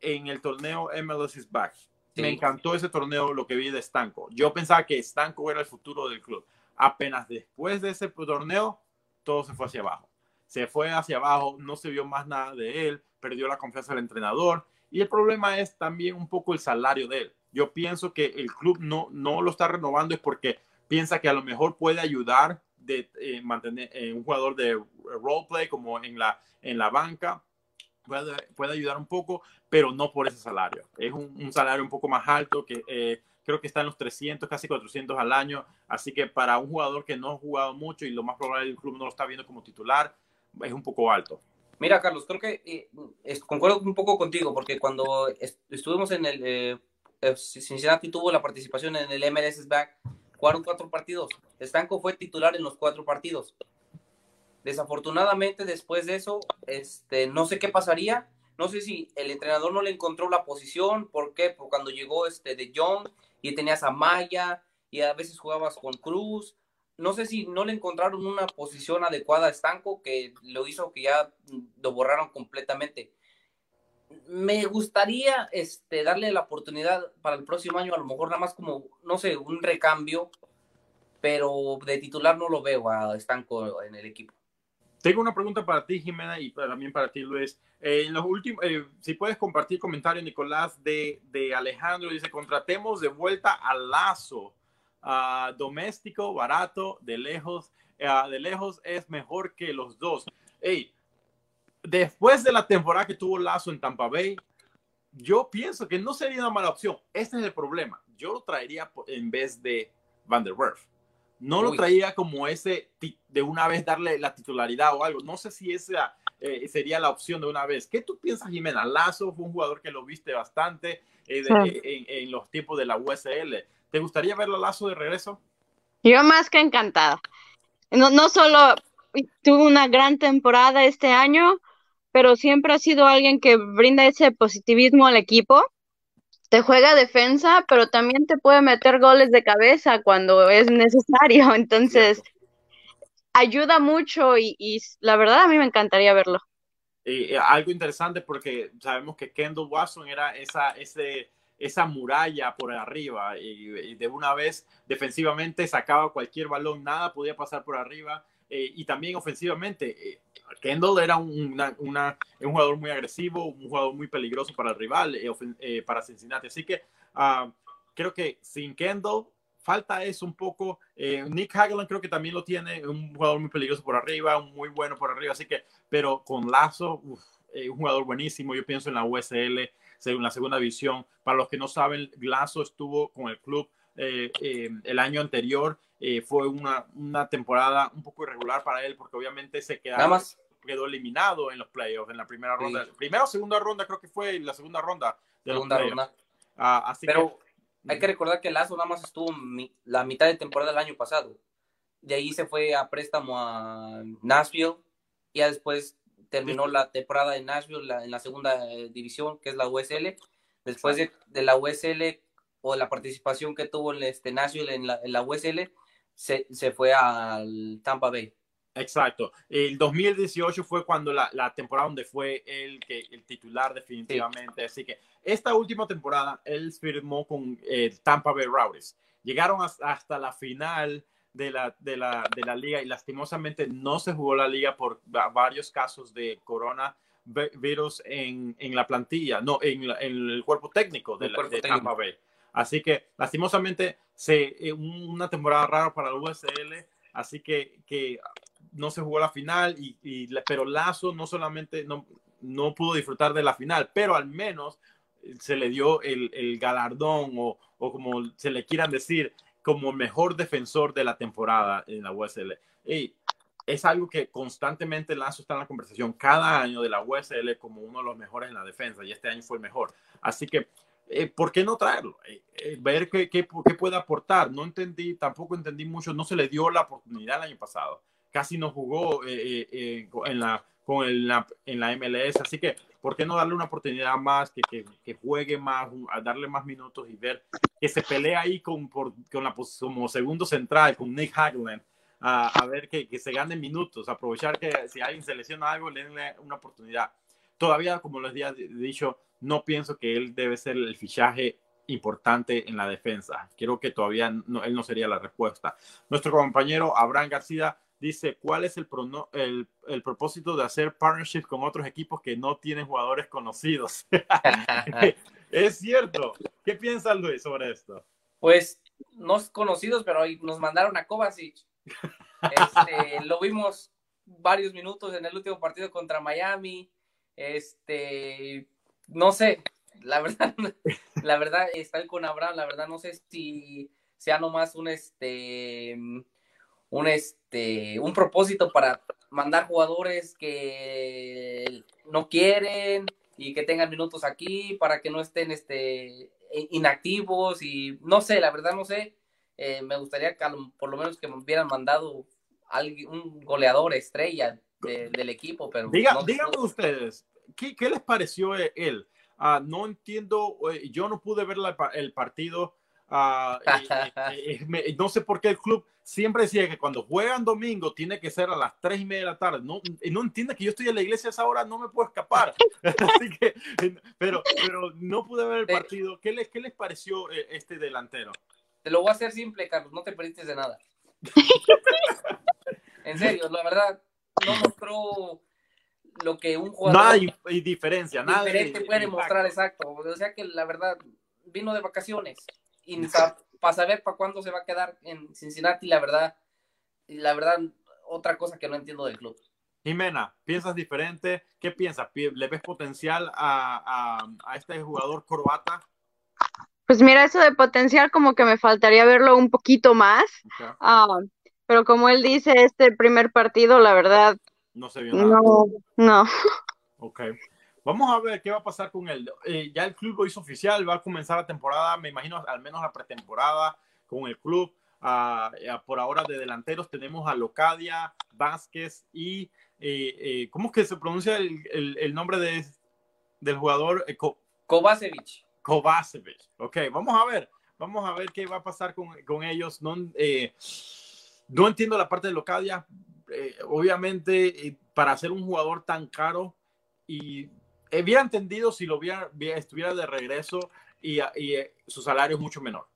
en el torneo MLS is Back. Me encantó ese torneo, lo que vi de Stanco. Yo pensaba que Stanco era el futuro del club apenas después de ese torneo, todo se fue hacia abajo. Se fue hacia abajo, no se vio más nada de él, perdió la confianza del entrenador y el problema es también un poco el salario de él. Yo pienso que el club no, no lo está renovando es porque piensa que a lo mejor puede ayudar de eh, mantener eh, un jugador de roleplay como en la, en la banca, puede, puede, ayudar un poco, pero no por ese salario. Es un, salario un poco más alto que eh, creo que está en los 300, casi 400 al año. Así que para un jugador que no ha jugado mucho y lo más probable el club no lo está viendo como titular, es un poco alto. Mira, Carlos, creo que eh, concuerdo un poco contigo, porque cuando estuvimos en el eh, Cincinnati tuvo la participación en el MLS Back, jugaron cuatro partidos. Estanco fue titular en los cuatro partidos. Desafortunadamente, después de eso, este, no sé qué pasaría. No sé si el entrenador no le encontró la posición, ¿por qué? Porque cuando llegó este de John y tenías a Maya y a veces jugabas con Cruz. No sé si no le encontraron una posición adecuada a Estanco que lo hizo que ya lo borraron completamente. Me gustaría este, darle la oportunidad para el próximo año, a lo mejor nada más como, no sé, un recambio, pero de titular no lo veo a Estanco en el equipo. Tengo una pregunta para ti, Jimena, y también para ti, Luis. Eh, en los últimos, eh, si puedes compartir comentario, Nicolás, de, de, Alejandro, dice, contratemos de vuelta al Lazo, doméstico, barato, de lejos, eh, de lejos es mejor que los dos. Hey, después de la temporada que tuvo Lazo en Tampa Bay, yo pienso que no sería una mala opción. Este es el problema. Yo lo traería en vez de Van der Werf no lo traía como ese de una vez darle la titularidad o algo. No sé si esa eh, sería la opción de una vez. ¿Qué tú piensas, Jimena? Lazo fue un jugador que lo viste bastante eh, en, los tiempos de la USL. ¿Te gustaría verlo Lazo de regreso? Yo más que encantada. No, no solo tuvo una gran temporada este año, pero siempre ha sido alguien que brinda ese positivismo al equipo te juega defensa, pero también te puede meter goles de cabeza cuando es necesario. Entonces, ayuda mucho y, y la verdad a mí me encantaría verlo. Y, algo interesante porque sabemos que Kendall Watson era esa, ese, esa muralla por arriba y, de una vez defensivamente sacaba cualquier balón, nada podía pasar por arriba eh, y también ofensivamente. Eh, Kendall era una, una, un jugador muy agresivo, un jugador muy peligroso para el rival, eh, para Cincinnati. Así que uh, creo que sin Kendall falta eso un poco. Nick Hageland creo que también lo tiene, un jugador muy peligroso por arriba, muy bueno por arriba. Así que, pero con Lazo, un jugador buenísimo. Yo pienso en la USL según la segunda división. Para los que no saben, Glazo estuvo con el club eh, eh, el año anterior. Eh, fue una, una, temporada un poco irregular para él porque obviamente se quedó, quedó eliminado en los playoffs en la primera ronda. Primera o segunda ronda creo que fue la segunda ronda de segunda los ronda. Ah, así Pero hay que recordar que Lazo nada más estuvo la mitad de temporada del año pasado. De ahí se fue a préstamo a Nashville y ya después terminó la temporada en Nashville en la segunda eh, división, que es la USL. Después de, la USL o la participación que tuvo en este Nashville en la, en la USL, se, se, fue al Tampa Bay. Exacto. El 2018 fue cuando la, la temporada donde fue el, que, el titular definitivamente. Así que esta última temporada él firmó con el Tampa Bay Rowdies. Llegaron hasta la final de la, de la, de la liga y lastimosamente no se jugó la liga por varios casos de coronavirus en, en la plantilla, no, en, el cuerpo técnico de, la, de Tampa Bay. Así que lastimosamente se, eh, una temporada rara para la USL, así que, que no se jugó la final, y, y, pero Lazo no solamente no, no pudo disfrutar de la final, pero al menos se le dio el, el galardón o, o, como se le quieran decir, como mejor defensor de la temporada en la USL. Y es algo que constantemente Lazo está en la conversación cada año de la USL como uno de los mejores en la defensa y este año fue el mejor. Así que, eh, ¿por qué no traerlo? Eh, eh, ver qué, qué, qué, puede aportar. No entendí, tampoco entendí mucho, no se le dio la oportunidad el año pasado. Casi no jugó en la, con el, en la MLS, así que ¿por qué no darle una oportunidad más, que, que, juegue más, a darle más minutos y ver que se pelea ahí con, por, con la, como segundo central, con Nick Hagland, a, a ver que, que, se gane minutos, aprovechar que si alguien se lesiona algo, le den una oportunidad. Todavía, como les he dicho, no pienso que él debe ser el fichaje importante en la defensa. Creo que todavía no, él no sería la respuesta. Nuestro compañero Abraham García dice, ¿cuál es el, el, el, propósito de hacer partnerships con otros equipos que no tienen jugadores conocidos? es cierto. ¿Qué piensas, Luis, sobre esto? Pues, no conocidos, pero nos mandaron a Kovacic. Este, lo vimos varios minutos en el último partido contra Miami. Este, no sé, la verdad, la verdad, está con Abraham, la verdad, no sé si sea nomás un este un, este, un propósito para mandar jugadores que no quieren y que tengan minutos aquí para que no estén este, inactivos y no sé, la verdad no sé. Eh, me gustaría que por lo menos que me hubieran mandado un goleador estrella del equipo, pero... Diga, díganme ustedes, ¿qué, ¿qué, les pareció él? Uh, no entiendo, eh, yo no pude ver la, el partido Uh, y, y, me, no sé por qué el club siempre decía que cuando juegan domingo tiene que ser a las tres y media de la tarde. No, no entiende que yo estoy en la iglesia a esa hora, no me puedo escapar. Así que, pero, pero no pude ver el partido. ¿Qué les, qué les pareció este delantero? Te lo voy a hacer simple, Carlos, no te perdiste de nada. en serio, la verdad, no mostró lo que un jugador. Nada y, diferencia, nada. Diferente puede mostrar, exacto. O sea que la verdad, vino de vacaciones y para saber para cuándo se va a quedar en Cincinnati, la verdad, la verdad, otra cosa que no entiendo del club. Jimena, ¿piensas diferente? ¿Qué piensas? ¿Le ves potencial a, a, a este jugador croata? Pues mira, eso de potencial como que me faltaría verlo un poquito más. Okay. Uh, pero como él dice, este primer partido, la verdad. No se vio nada. No, no. Ok. Vamos a ver qué va a pasar con él. Eh, ya el club lo hizo oficial, va a comenzar la temporada, me imagino al menos la pretemporada con el club. Uh, por ahora de delanteros tenemos a Locadia, Vázquez y eh, eh, ¿cómo es que se pronuncia el, el, el nombre de, del jugador? Eh, Kovacevic. Kovacevic. Ok, vamos a ver. Vamos a ver qué va a pasar con, con ellos. No, no entiendo la parte de Locadia eh, obviamente, eh, para ser un jugador tan caro, y hubiera entendido si lo hubiera, estuviera de regreso y, y su salario es mucho menor.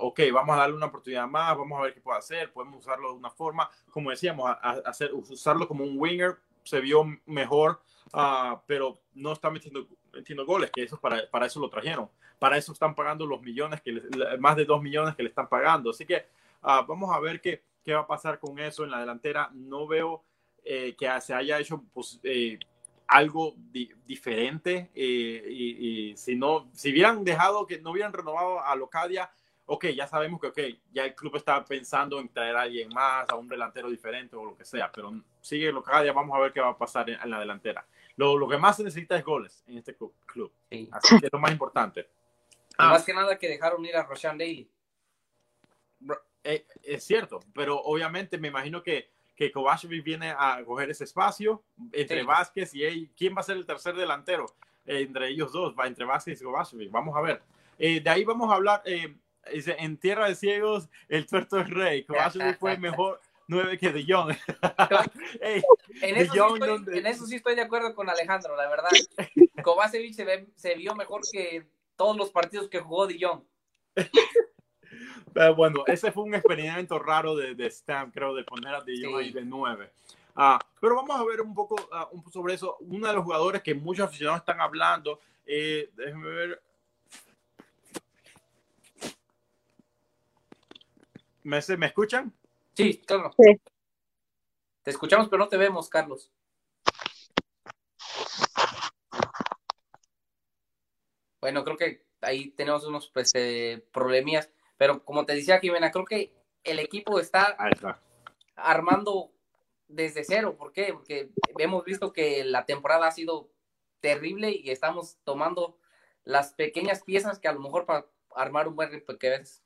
ok, vamos a darle una oportunidad más, vamos a ver qué puede hacer, podemos usarlo de una forma, como decíamos, hacer, usarlo como un winger, se vio mejor, uh, pero no está metiendo, metiendo goles, que eso para, para eso lo trajeron. Para eso están pagando los millones, que más de dos millones que le están pagando. Así que uh, vamos a ver qué, qué va a pasar con eso en la delantera. No veo eh, que se haya hecho pues, eh, algo diferente. Eh, y, y, si no, si hubieran dejado que no hubieran renovado a Locadia, ok, ya sabemos que okay, ya el club está pensando en traer a alguien más, a un delantero diferente o lo que sea, pero sigue Locadia, vamos a ver qué va a pasar en, la delantera. Lo, lo, que más se necesita es goles en este club. Así que es lo más importante. Ah. más que nada que dejaron ir a Roshan Daly. Eh, es cierto, pero obviamente me imagino que, que Kovacevic viene a coger ese espacio entre Vázquez y él. ¿Quién va a ser el tercer delantero? Eh, entre ellos dos, va entre Vázquez y Kovacevic. Vamos a ver. Eh, de ahí vamos a hablar. en Tierra de Ciegos, el tuerto es rey. Kovacevic fue mejor nueve que De Jong. en, eso sí estoy, en, eso sí estoy, de acuerdo con Alejandro, la verdad. Kovacevic se, se vio mejor que todos los partidos que jugó De Jong. Pero bueno, ese fue un experimento raro de, de Stam, creo, de poner a De Jong de 9. Ah, pero vamos a ver un poco uh, un, sobre eso. Uno de los jugadores que muchos aficionados están hablando, eh, déjenme ver. ¿Me, ¿Me escuchan? Sí, claro. Te escuchamos, pero no te vemos, Carlos. Bueno, creo que ahí tenemos unos pues, eh, problemillas. Pero como te decía Jimena, creo que el equipo está, armando desde cero. ¿Por qué? Porque hemos visto que la temporada ha sido terrible y estamos tomando las pequeñas piezas que a lo mejor para armar un buen rompecabezas.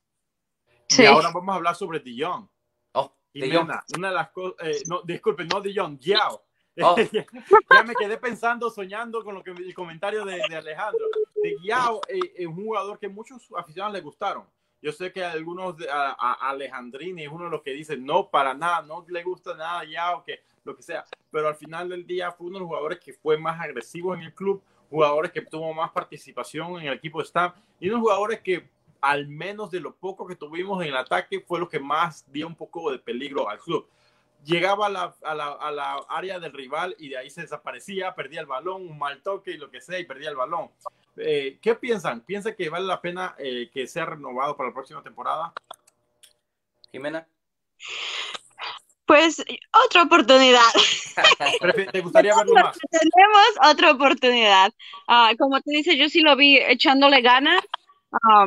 Sí. Y ahora vamos a hablar sobre Dion. Oh, Jimena, una de las cosas, eh, no, disculpe, no Dion, Yao. Oh. ya me quedé pensando, soñando con lo que el comentario de, Alejandro. De Yao eh, es un jugador que muchos aficionados le gustaron. Yo sé que algunos, a, Alejandrini es uno de los que dice no, para nada, no le gusta nada ya o que lo que sea. Pero al final del día fue uno de los jugadores que fue más agresivo en el club, jugadores que tuvo más participación en el equipo de staff y unos jugadores que al menos de lo poco que tuvimos en el ataque fue lo que más dio un poco de peligro al club. Llegaba a la, a la, a la área del rival y de ahí se desaparecía, perdía el balón, un mal toque y lo que sea y perdía el balón. Eh, ¿Qué piensan? ¿Piensan que vale la pena eh, que sea renovado para la próxima temporada? Jimena. Pues otra oportunidad. ¿Te gustaría verlo más? Tenemos otra oportunidad. Ah, como te dice, yo sí lo vi echándole ganas. Ah,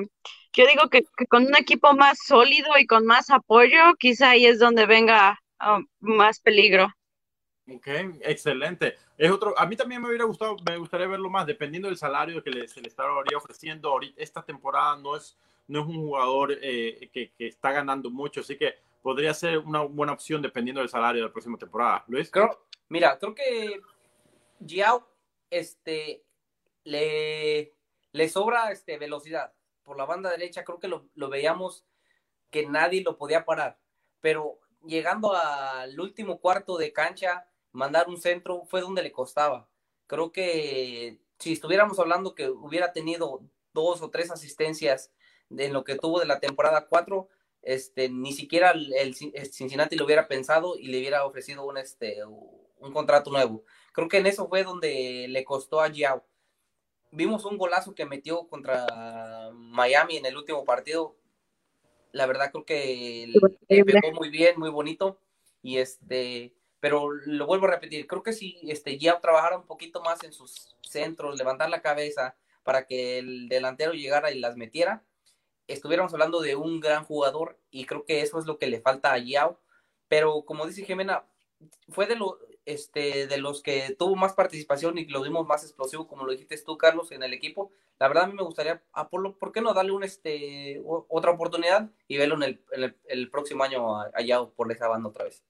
yo digo que, con un equipo más sólido y con más apoyo, quizá ahí es donde venga ah, más peligro. Ok, excelente. Es otro, a mí también me hubiera gustado, me gustaría verlo más, dependiendo del salario que se le estaría ofreciendo. Ahorita, esta temporada no es, no es un jugador eh, que, que, está ganando mucho, así que podría ser una buena opción dependiendo del salario de la próxima temporada. Luis. Creo, mira, creo que Giao este, le, le sobra este, velocidad. Por la banda derecha creo que lo, lo veíamos que nadie lo podía parar, pero llegando al último cuarto de cancha, mandar un centro fue donde le costaba. Creo que si estuviéramos hablando que hubiera tenido dos o tres asistencias en lo que tuvo de la temporada 4, este, ni siquiera el, Cincinnati lo hubiera pensado y le hubiera ofrecido un, este, un contrato nuevo. Creo que en eso fue donde le costó a Giao. Vimos un golazo que metió contra Miami en el último partido. La verdad creo que le pegó muy bien, muy bonito. Y este, pero lo vuelvo a repetir, creo que si este, ya trabajara un poquito más en sus centros, levantar la cabeza para que el delantero llegara y las metiera, estuviéramos hablando de un gran jugador y creo que eso es lo que le falta a Yao. Pero como dice Jimena, fue de, este, de los que tuvo más participación y lo vimos más explosivo, como lo dijiste tú, Carlos, en el equipo. La verdad a mí me gustaría, a Polo, ¿por qué no darle un, este, otra oportunidad y verlo en el, el, próximo año a, Yao por esa banda otra vez?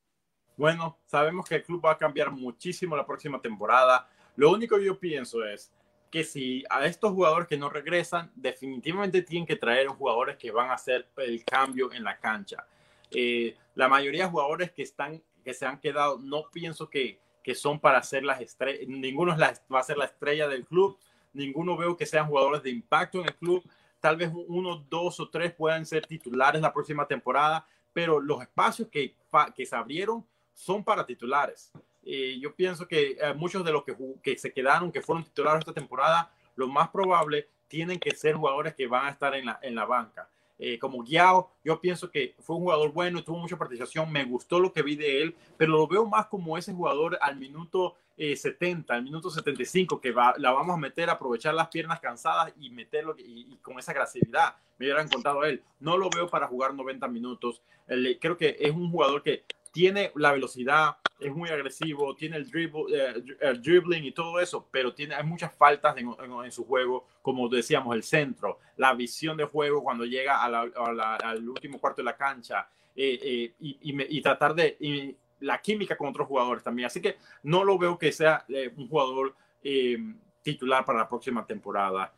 Bueno, sabemos que el club va a cambiar muchísimo la próxima temporada. Lo único que yo pienso es que si a estos jugadores que no regresan, definitivamente tienen que traer jugadores que van a hacer el cambio en la cancha. Eh, la mayoría de jugadores que están que se han quedado, no pienso que, que son para ser las estrellas, ninguno va a ser la estrella del club, ninguno veo que sean jugadores de impacto en el club, tal vez uno, dos o tres puedan ser titulares la próxima temporada, pero los espacios que, que se abrieron son para titulares. Eh, yo pienso que eh, muchos de los que, que se quedaron, que fueron titulares esta temporada, lo más probable tienen que ser jugadores que van a estar en la, en la banca. Eh, como Giao, yo pienso que fue un jugador bueno, tuvo mucha participación, me gustó lo que vi de él, pero lo veo más como ese jugador al minuto 70, al minuto 75, que va, la vamos a meter, aprovechar las piernas cansadas y meterlo y, con esa agresividad. Me hubieran contado él. No lo veo para jugar 90 minutos. creo que es un jugador que tiene la velocidad, es muy agresivo, tiene el, dribble, eh, el dribbling y todo eso, pero tiene, hay muchas faltas en, su juego, como decíamos, el centro, la visión de juego cuando llega a la, al último cuarto de la cancha eh, eh, y, y, tratar de y la química con otros jugadores también. Así que no lo veo que sea un jugador titular para la próxima temporada.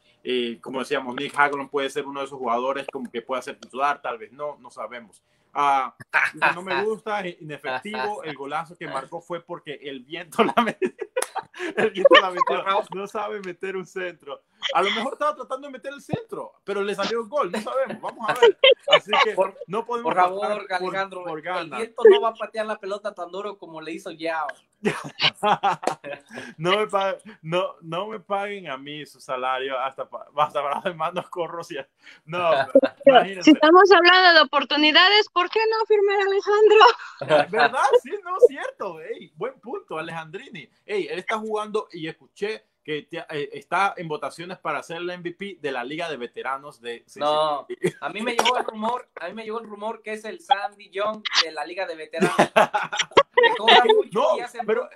como decíamos, Nick Hagelon puede ser uno de esos jugadores como que pueda ser titular, tal vez no, no sabemos. Ah, no me gusta, inefectivo. El golazo que marcó fue porque el viento la metió. El viento la metió. No sabe meter un centro. A lo mejor estaba tratando de meter el centro, pero le salió el gol. No sabemos. Vamos a ver. Así que no podemos. Por favor, Alejandro. el viento no va a patear la pelota tan duro como le hizo Yao. no, me paguen, no, no me paguen a mí su salario hasta, hasta para demanda corros. No, si estamos hablando de oportunidades, ¿por qué no firmar Alejandro? ¿Verdad? Sí, no, cierto. buen punto, Alejandrini. Hey, él está jugando y escuché que eh, está en votaciones para ser el MVP de la Liga de Veteranos de No, a mí me llegó el rumor, a mí me llegó el rumor que es el Sandy Young de la Liga de Veteranos. no, pero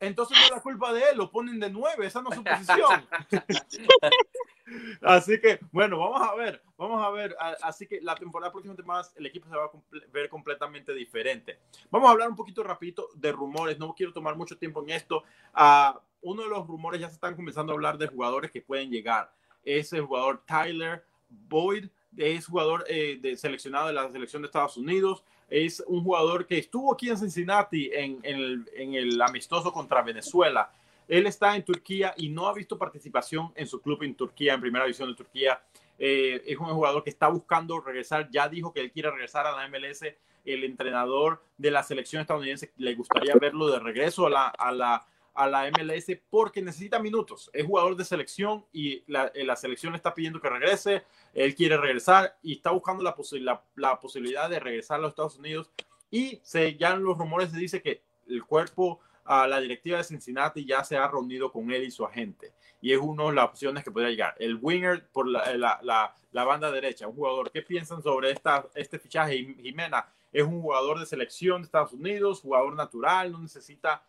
entonces no es la culpa de él, lo ponen de nueve, esa no es su posición. Así que, bueno, vamos a ver, vamos a ver. Así que la temporada próxima más el equipo se va a ver completamente diferente. Vamos a hablar un poquito rapidito de rumores, no quiero tomar mucho tiempo en esto. Uh, uno de los rumores ya se están comenzando a hablar de jugadores que pueden llegar. Es el jugador Tyler Boyd, es jugador eh, de, seleccionado de la selección de Estados Unidos. Es un jugador que estuvo aquí en Cincinnati en, el, en el amistoso contra Venezuela. Él está en Turquía y no ha visto participación en su club en Turquía, en primera división de Turquía. Eh, es un jugador que está buscando regresar. Ya dijo que él quiere regresar a la MLS. El entrenador de la selección estadounidense le gustaría verlo de regreso a la, a la a la MLS porque necesita minutos. Es jugador de selección y la, eh, la selección está pidiendo que regrese. Él quiere regresar y está buscando la, la, posibilidad de regresar a los Estados Unidos. Y se, ya en los rumores se dice que el cuerpo, la directiva de Cincinnati ya se ha reunido con él y su agente. Y es una de las opciones que podría llegar. El winger por la, la banda derecha, un jugador. ¿Qué piensan sobre esta, este fichaje? Jimena es un jugador de selección de Estados Unidos, jugador natural, no necesita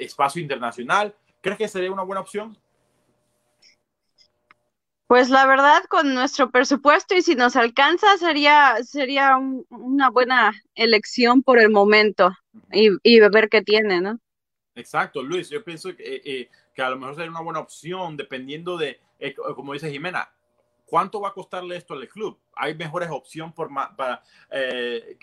espacio internacional. ¿Crees que sería una buena opción? Pues la verdad, con nuestro presupuesto y si nos alcanza, sería, sería una buena elección por el momento y, y, ver qué tiene, ¿no? Exacto, Luis. Yo pienso que, eh, eh, que a lo mejor sería una buena opción dependiendo de, eh, como dice Jimena, ¿cuánto va a costarle esto al club? ¿Hay mejores opciones por más, para,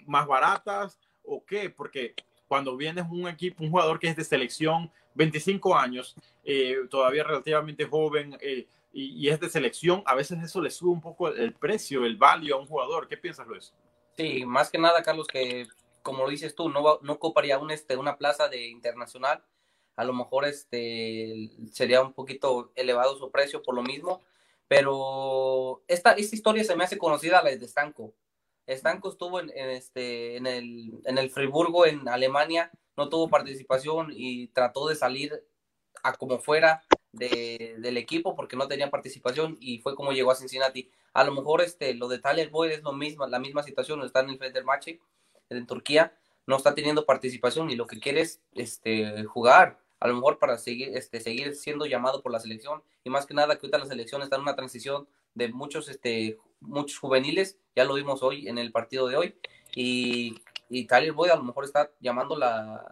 más baratas o qué? Porque cuando vienes un equipo, un jugador que es de selección, 25 años, eh, todavía relativamente joven y, es de selección, a veces eso le sube un poco el, precio, el value a un jugador. ¿Qué piensas, Luis? Sí, más que nada, Carlos, que como lo dices tú, no, no ocuparía un, este, una plaza de internacional. A lo mejor este, sería un poquito elevado su precio por lo mismo, pero esta, esta historia se me hace conocida la de Stanco. Stanco estuvo en, este, en, el, en el Friburgo, en Alemania, no tuvo participación y trató de salir a como fuera de, del equipo porque no tenía participación y fue como llegó a Cincinnati. A lo mejor este, lo de Tyler Boyd es lo mismo, la misma situación, está en el Fenerbahce en Turquía, no está teniendo participación y lo que quiere es este, jugar, a lo mejor para seguir, este, seguir siendo llamado por la selección y más que nada que ahorita la selección está en una transición de muchos este, muchos juveniles, ya lo vimos hoy en el partido de hoy, y, y Tyler Boyd a lo mejor está llamando la,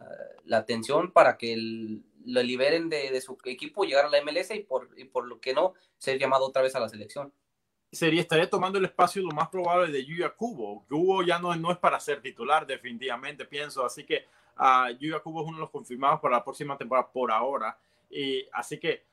atención para que lo liberen de, su equipo, llegar a la MLS y por, por lo que no, ser llamado otra vez a la selección. sería, estaría tomando el espacio lo más probable de Yuya Kubo. Kubo ya no, no es para ser titular, definitivamente, pienso. Así que uh, Yuya Kubo es uno de los confirmados para la próxima temporada por ahora. Y, así que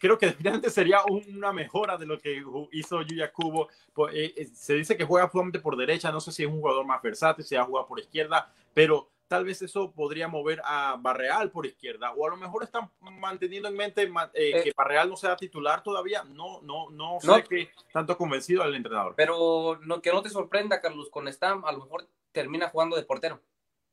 creo que definitivamente sería una mejora de lo que hizo Yuya Kubo. Eh, eh, se dice que juega solamente por derecha, no sé si es un jugador más versátil, si ha jugado por izquierda, pero tal vez eso podría mover a Barreal por izquierda, o a lo mejor están manteniendo en mente eh, eh, que Barreal no sea titular todavía, no, no, no, sé que tanto convencido al entrenador. Pero no, que no te sorprenda, Carlos, con Stam a lo mejor termina jugando de portero.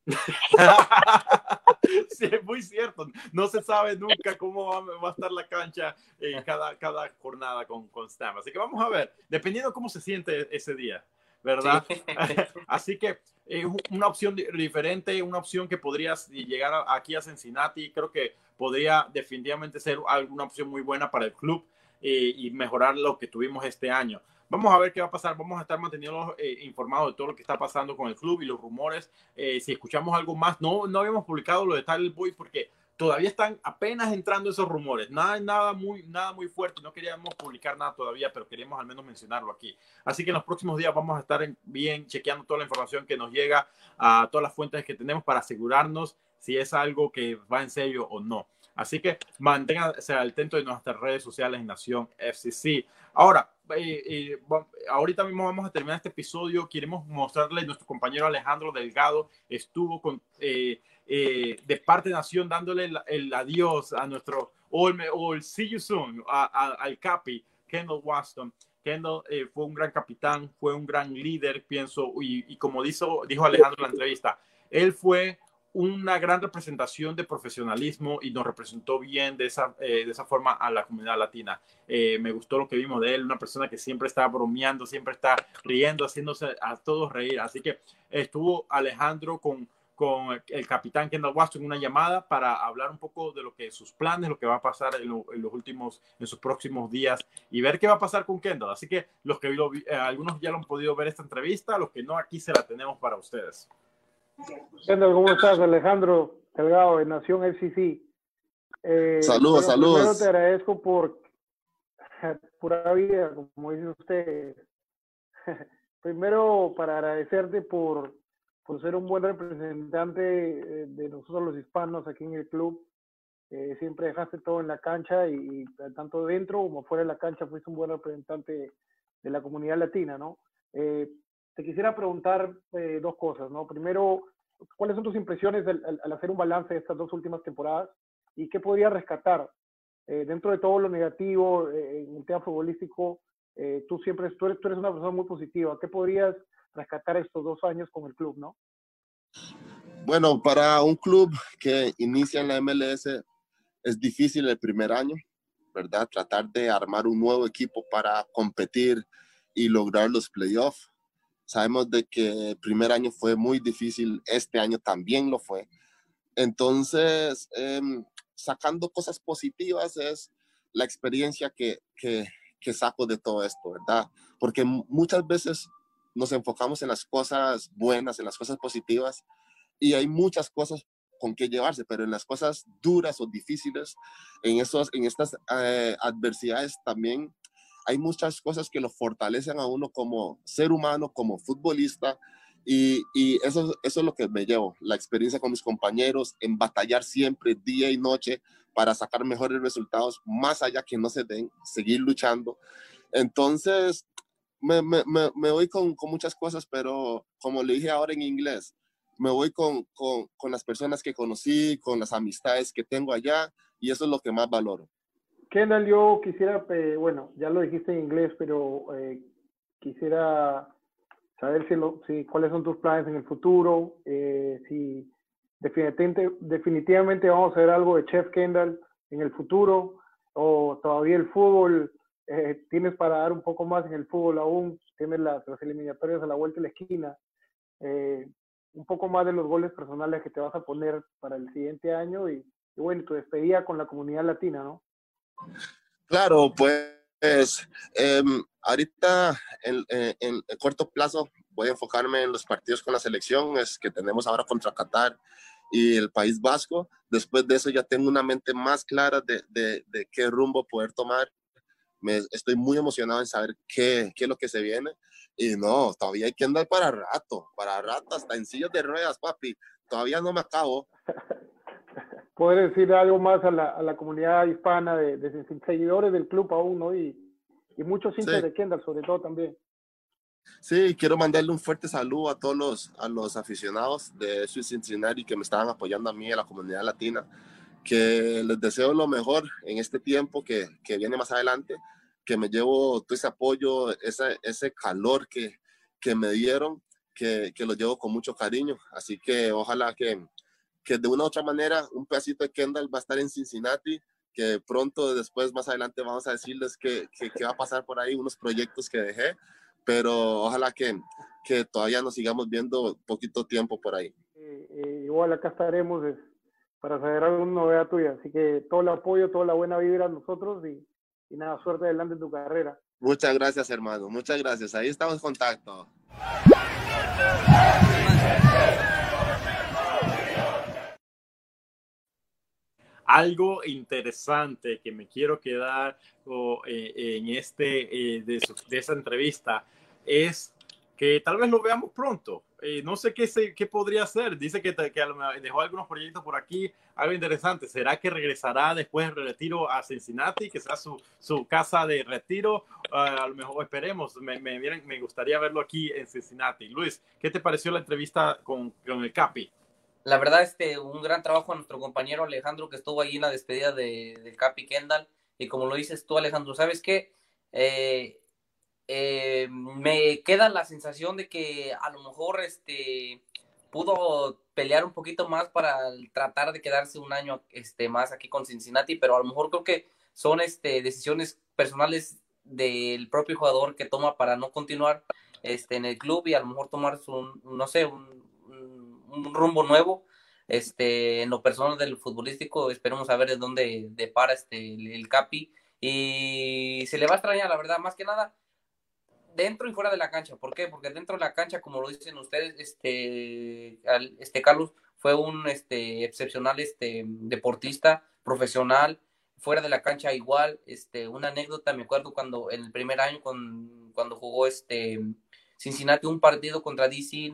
sí, es muy cierto. No se sabe nunca cómo va, a estar la cancha en cada, cada jornada con, con Stam. Así que vamos a ver, dependiendo cómo se siente ese día. ¿Verdad? Así que es una opción diferente, una opción que podría llegar aquí a Cincinnati. Creo que podría definitivamente ser alguna opción muy buena para el club eh, y mejorar lo que tuvimos este año. Vamos a ver qué va a pasar. Vamos a estar manteniendo eh, informados de todo lo que está pasando con el club y los rumores. Eh, si escuchamos algo más, no, no habíamos publicado lo de Tyler Boy porque todavía están apenas entrando esos rumores. Nada, nada, muy, nada muy fuerte. No queríamos publicar nada todavía, pero queríamos al menos mencionarlo aquí. Así que en los próximos días vamos a estar bien chequeando toda la información que nos llega a todas las fuentes que tenemos para asegurarnos si es algo que va en serio o no. Así que manténganse al tanto de nuestras redes sociales en Nación FCC. Ahora, eh, eh, ahorita mismo vamos a terminar este episodio. Queremos mostrarle nuestro compañero Alejandro Delgado. Estuvo con... Eh, eh, de parte de Nación dándole el, adiós a nuestro, o el, see you soon, al Capi, Kendall Waston. Kendall eh, fue un gran capitán, fue un gran líder, pienso, y, como dijo, dijo Alejandro en la entrevista, él fue una gran representación de profesionalismo y nos representó bien de esa, eh, de esa forma a la comunidad latina. me gustó lo que vimos de él, una persona que siempre está bromeando, siempre está riendo, haciéndose a todos reír. Así que estuvo Alejandro con con el capitán Kendall Waston en una llamada para hablar un poco de lo que sus planes, lo que va a pasar en, los últimos, en sus próximos días y ver qué va a pasar con Kendall. Así que los que eh, algunos ya lo han podido ver esta entrevista, los que no, aquí se la tenemos para ustedes. Kendall, ¿cómo estás? Alejandro Delgado de Nación FCC. Eh, saludos, saludos. Primero te agradezco por pura vida, como dice usted. primero para agradecerte por por ser un buen representante eh, de nosotros los hispanos aquí en el club. Eh, siempre dejaste todo en la cancha y, tanto dentro como fuera de la cancha fuiste un buen representante de la comunidad latina, ¿no? Eh, te quisiera preguntar dos cosas, ¿no? Primero, ¿cuáles son tus impresiones al, hacer un balance de estas dos últimas temporadas y qué podrías rescatar dentro de todo lo negativo en el tema futbolístico? tú siempre tú eres, tú eres una persona muy positiva. ¿Qué podrías rescatar estos dos años con el club, ¿no? Bueno, para un club que inicia en la MLS es difícil el primer año, ¿verdad? Tratar de armar un nuevo equipo para competir y lograr los playoffs. Sabemos de que el primer año fue muy difícil, este año también lo fue. Entonces, em, sacando cosas positivas es la experiencia que, que, que saco de todo esto, ¿verdad? Porque muchas veces nos enfocamos en las cosas buenas, en las cosas positivas, y hay muchas cosas con que llevarse, pero en las cosas duras o difíciles, en, esos, en estas eh, adversidades también hay muchas cosas que lo fortalecen a uno como ser humano, como futbolista, y, y, eso, eso es lo que me llevo, la experiencia con mis compañeros, en batallar siempre, día y noche, para sacar mejores resultados, más allá que no se den, seguir luchando. Entonces, me, me, me, voy con, con, muchas cosas, pero como le dije ahora en inglés, me voy con, con, con, las personas que conocí, con las amistades que tengo allá, y eso es lo que más valoro. Kendall, yo quisiera, bueno, ya lo dijiste en inglés, pero eh, quisiera saber si, lo, si cuáles son tus planes en el futuro, eh, si definitivamente, definitivamente vamos a ver algo de Chef Kendall en el futuro, o todavía el fútbol eh, tienes para dar un poco más en el fútbol aún, tienes las, eliminatorias a la vuelta de la esquina, eh, un poco más de los goles personales que te vas a poner para el siguiente año y, bueno, tu despedida con la comunidad latina, ¿no? Claro, pues em, ahorita en, en, corto plazo voy a enfocarme en los partidos con la selección es que tenemos ahora contra Qatar y el País Vasco. Después de eso ya tengo una mente más clara de, de, de qué rumbo poder tomar me, estoy muy emocionado en saber qué, qué es lo que se viene. Y no, todavía hay que andar para rato, para rato, hasta en sillas de ruedas, papi. Todavía no me acabo. ¿Puedes decir algo más a la, a la comunidad hispana de, de, seguidores del club aún, ¿no? Y, y muchos hinchas de Kendall, sobre todo también. Sí, quiero mandarle un fuerte saludo a todos los, a los aficionados de Cincinnati que me estaban apoyando a mí, a la comunidad latina, que les deseo lo mejor en este tiempo que, que viene más adelante, que me llevo todo ese apoyo, ese, ese calor que, que me dieron, que, que, lo llevo con mucho cariño. Así que ojalá que, que de una u otra manera un pedacito de Kendall va a estar en Cincinnati, que pronto después, más adelante, vamos a decirles qué va a pasar por ahí, unos proyectos que dejé pero ojalá que, que todavía nos sigamos viendo poquito tiempo por ahí. Eh, eh, igual acá estaremos para saber alguna novedad tuya, así que todo el apoyo, toda la buena vibra a nosotros y, y nada, suerte adelante en tu carrera. Muchas gracias, hermano, muchas gracias. Ahí estamos en contacto. algo interesante que me quiero quedar eh, en este de, de, esa entrevista es que tal vez lo veamos pronto. Eh, no sé qué, se, qué podría ser. Dice que, que dejó algunos proyectos por aquí, algo interesante. ¿Será que regresará después del retiro a Cincinnati, que será su, su casa de retiro? Uh, a lo mejor esperemos. Me, me, me, gustaría verlo aquí en Cincinnati. Luis, ¿qué te pareció la entrevista con, con el Capi? La verdad, este, un gran trabajo a nuestro compañero Alejandro que estuvo ahí en la despedida de, del Capi Kendall. Y como lo dices tú, Alejandro, ¿sabes qué? Eh, eh, me queda la sensación de que a lo mejor este pudo pelear un poquito más para tratar de quedarse un año este más aquí con Cincinnati, pero a lo mejor creo que son este decisiones personales del propio jugador que toma para no continuar este en el club y a lo mejor tomar un no sé un, rumbo nuevo este en lo personal del futbolístico esperemos a ver de dónde depara este el, el Capi. Y se le va a extrañar la verdad más que nada dentro y fuera de la cancha. ¿Por qué? Porque dentro de la cancha, como lo dicen ustedes, este, este Carlos fue un este, excepcional este, deportista, profesional, fuera de la cancha igual. Este, una anécdota, me acuerdo cuando en el primer año, con, cuando jugó este, Cincinnati un partido contra DC,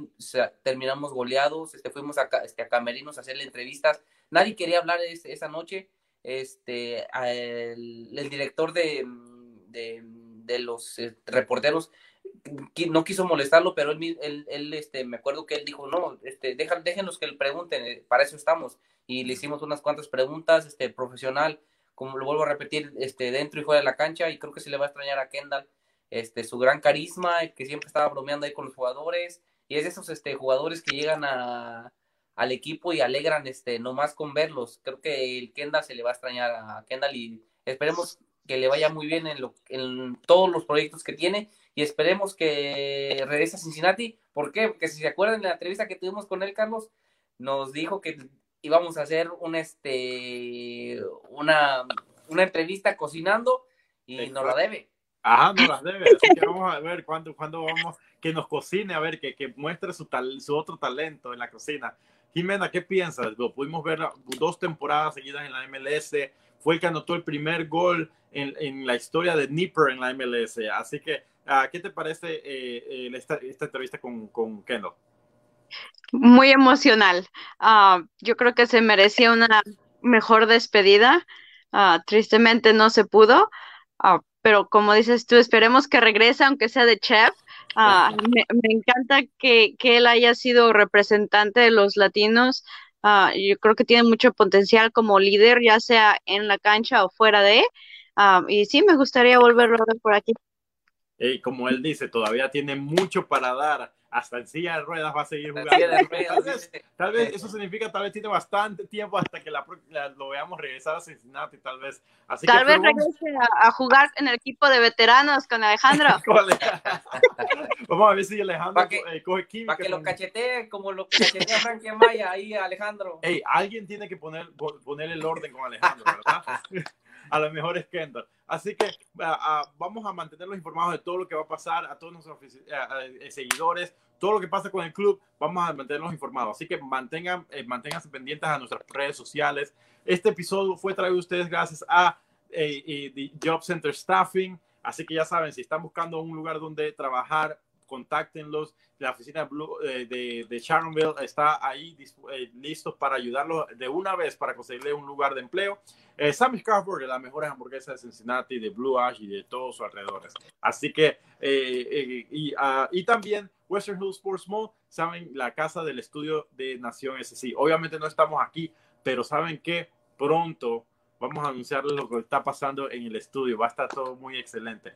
terminamos goleados, este, fuimos a, este, a Camerinos a hacerle entrevistas. Nadie quería hablar esa noche. Este, el, el director de de los eh, reporteros no quiso molestarlo, pero él, él, él, este, me acuerdo que él dijo, no, este, déjenos que le pregunten, eh, para eso estamos. Y le hicimos unas cuantas preguntas, este, profesional, como lo vuelvo a repetir, este, dentro y fuera de la cancha, y creo que se le va a extrañar a Kendall, este, su gran carisma, que siempre estaba bromeando ahí con los jugadores, y es de esos, este, jugadores que llegan a, al equipo y alegran, este, nomás con verlos. Creo que el Kendall se le va a extrañar a Kendall y esperemos que le vaya muy bien en, lo, en todos los proyectos que tiene y esperemos que regrese a Cincinnati. ¿Por qué? Porque si se acuerdan de la entrevista que tuvimos con él, Carlos, nos dijo que íbamos a hacer un, este, una, una entrevista cocinando y nos la debe. Ajá, nos la debe. Así que vamos a ver cuándo, cuándo vamos, que nos cocine, a ver, que, que muestre su, tal, su otro talento en la cocina. Jimena, ¿qué piensas? Lo pudimos ver dos temporadas seguidas en la MLS, fue el que anotó el primer gol en, en la historia de Nipper en la MLS. Así que, uh, ¿qué te parece eh, eh, esta, esta, entrevista con, con Kendall? Muy emocional. Uh, yo creo que se merecía una mejor despedida. Uh, tristemente no se pudo, pero como dices tú, esperemos que regrese, aunque sea de chef. Me, me, encanta que, que, él haya sido representante de los latinos Uh, yo creo que tiene mucho potencial como líder, ya sea en la cancha o fuera de. Um, y sí, me gustaría volverlo a ver por aquí. Y como él dice, todavía tiene mucho para dar hasta en silla de ruedas va a seguir jugando. Tal vez, tal vez, eso significa, tal vez tiene bastante tiempo hasta que la, la, lo veamos regresar a Cincinnati, tal vez. Así tal que, vez regrese a, a, jugar en el equipo de veteranos con Alejandro. vamos a ver si Alejandro que, eh, coge química. Para que lo cachetee como lo cachetea Frankie Maya ahí Alejandro. Hey, alguien tiene que poner, poner el orden con Alejandro, ¿verdad? a lo mejor es Kendall. Así que vamos a mantenerlos informados de todo lo que va a pasar a todos nuestros uh, seguidores, todo lo que pasa con el club, vamos a mantenerlos informados. Así que mantengan, eh, manténganse pendientes a nuestras redes sociales. Este episodio fue traído a ustedes gracias a eh, y Job Center Staffing. Así que ya saben, si están buscando un lugar donde trabajar, contáctenlos. La oficina eh, de, de, Sharonville está ahí eh, listo para ayudarlos de una vez para conseguirle un lugar de empleo. Eh, Sammy's Craft Burger, la mejor hamburguesa de Cincinnati, de Blue Ash y de todos sus alrededores. Así que, y, uh, y, también Western Hills Sports Mall, saben, la casa del estudio de Nación SC. Obviamente no estamos aquí, pero saben que pronto vamos a anunciarles lo que está pasando en el estudio. Va a estar todo muy excelente.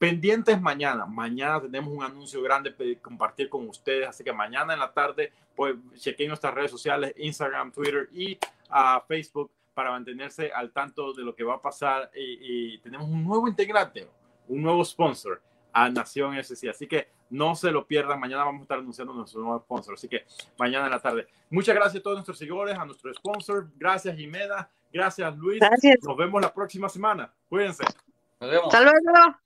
Pendientes mañana. Mañana tenemos un anuncio grande para compartir con ustedes. Así que mañana en la tarde, pues chequen nuestras redes sociales, Instagram, Twitter y uh, Facebook para mantenerse al tanto de lo que va a pasar. Y, tenemos un nuevo integrante, un nuevo sponsor a Nación SC. Así que no se lo pierdan. Mañana vamos a estar anunciando nuestro nuevo sponsor. Así que mañana en la tarde. Muchas gracias a todos nuestros seguidores, a nuestro sponsor. Gracias, Jimena. Gracias, Luis. Nos vemos la próxima semana. Cuídense. Nos vemos. Hasta luego.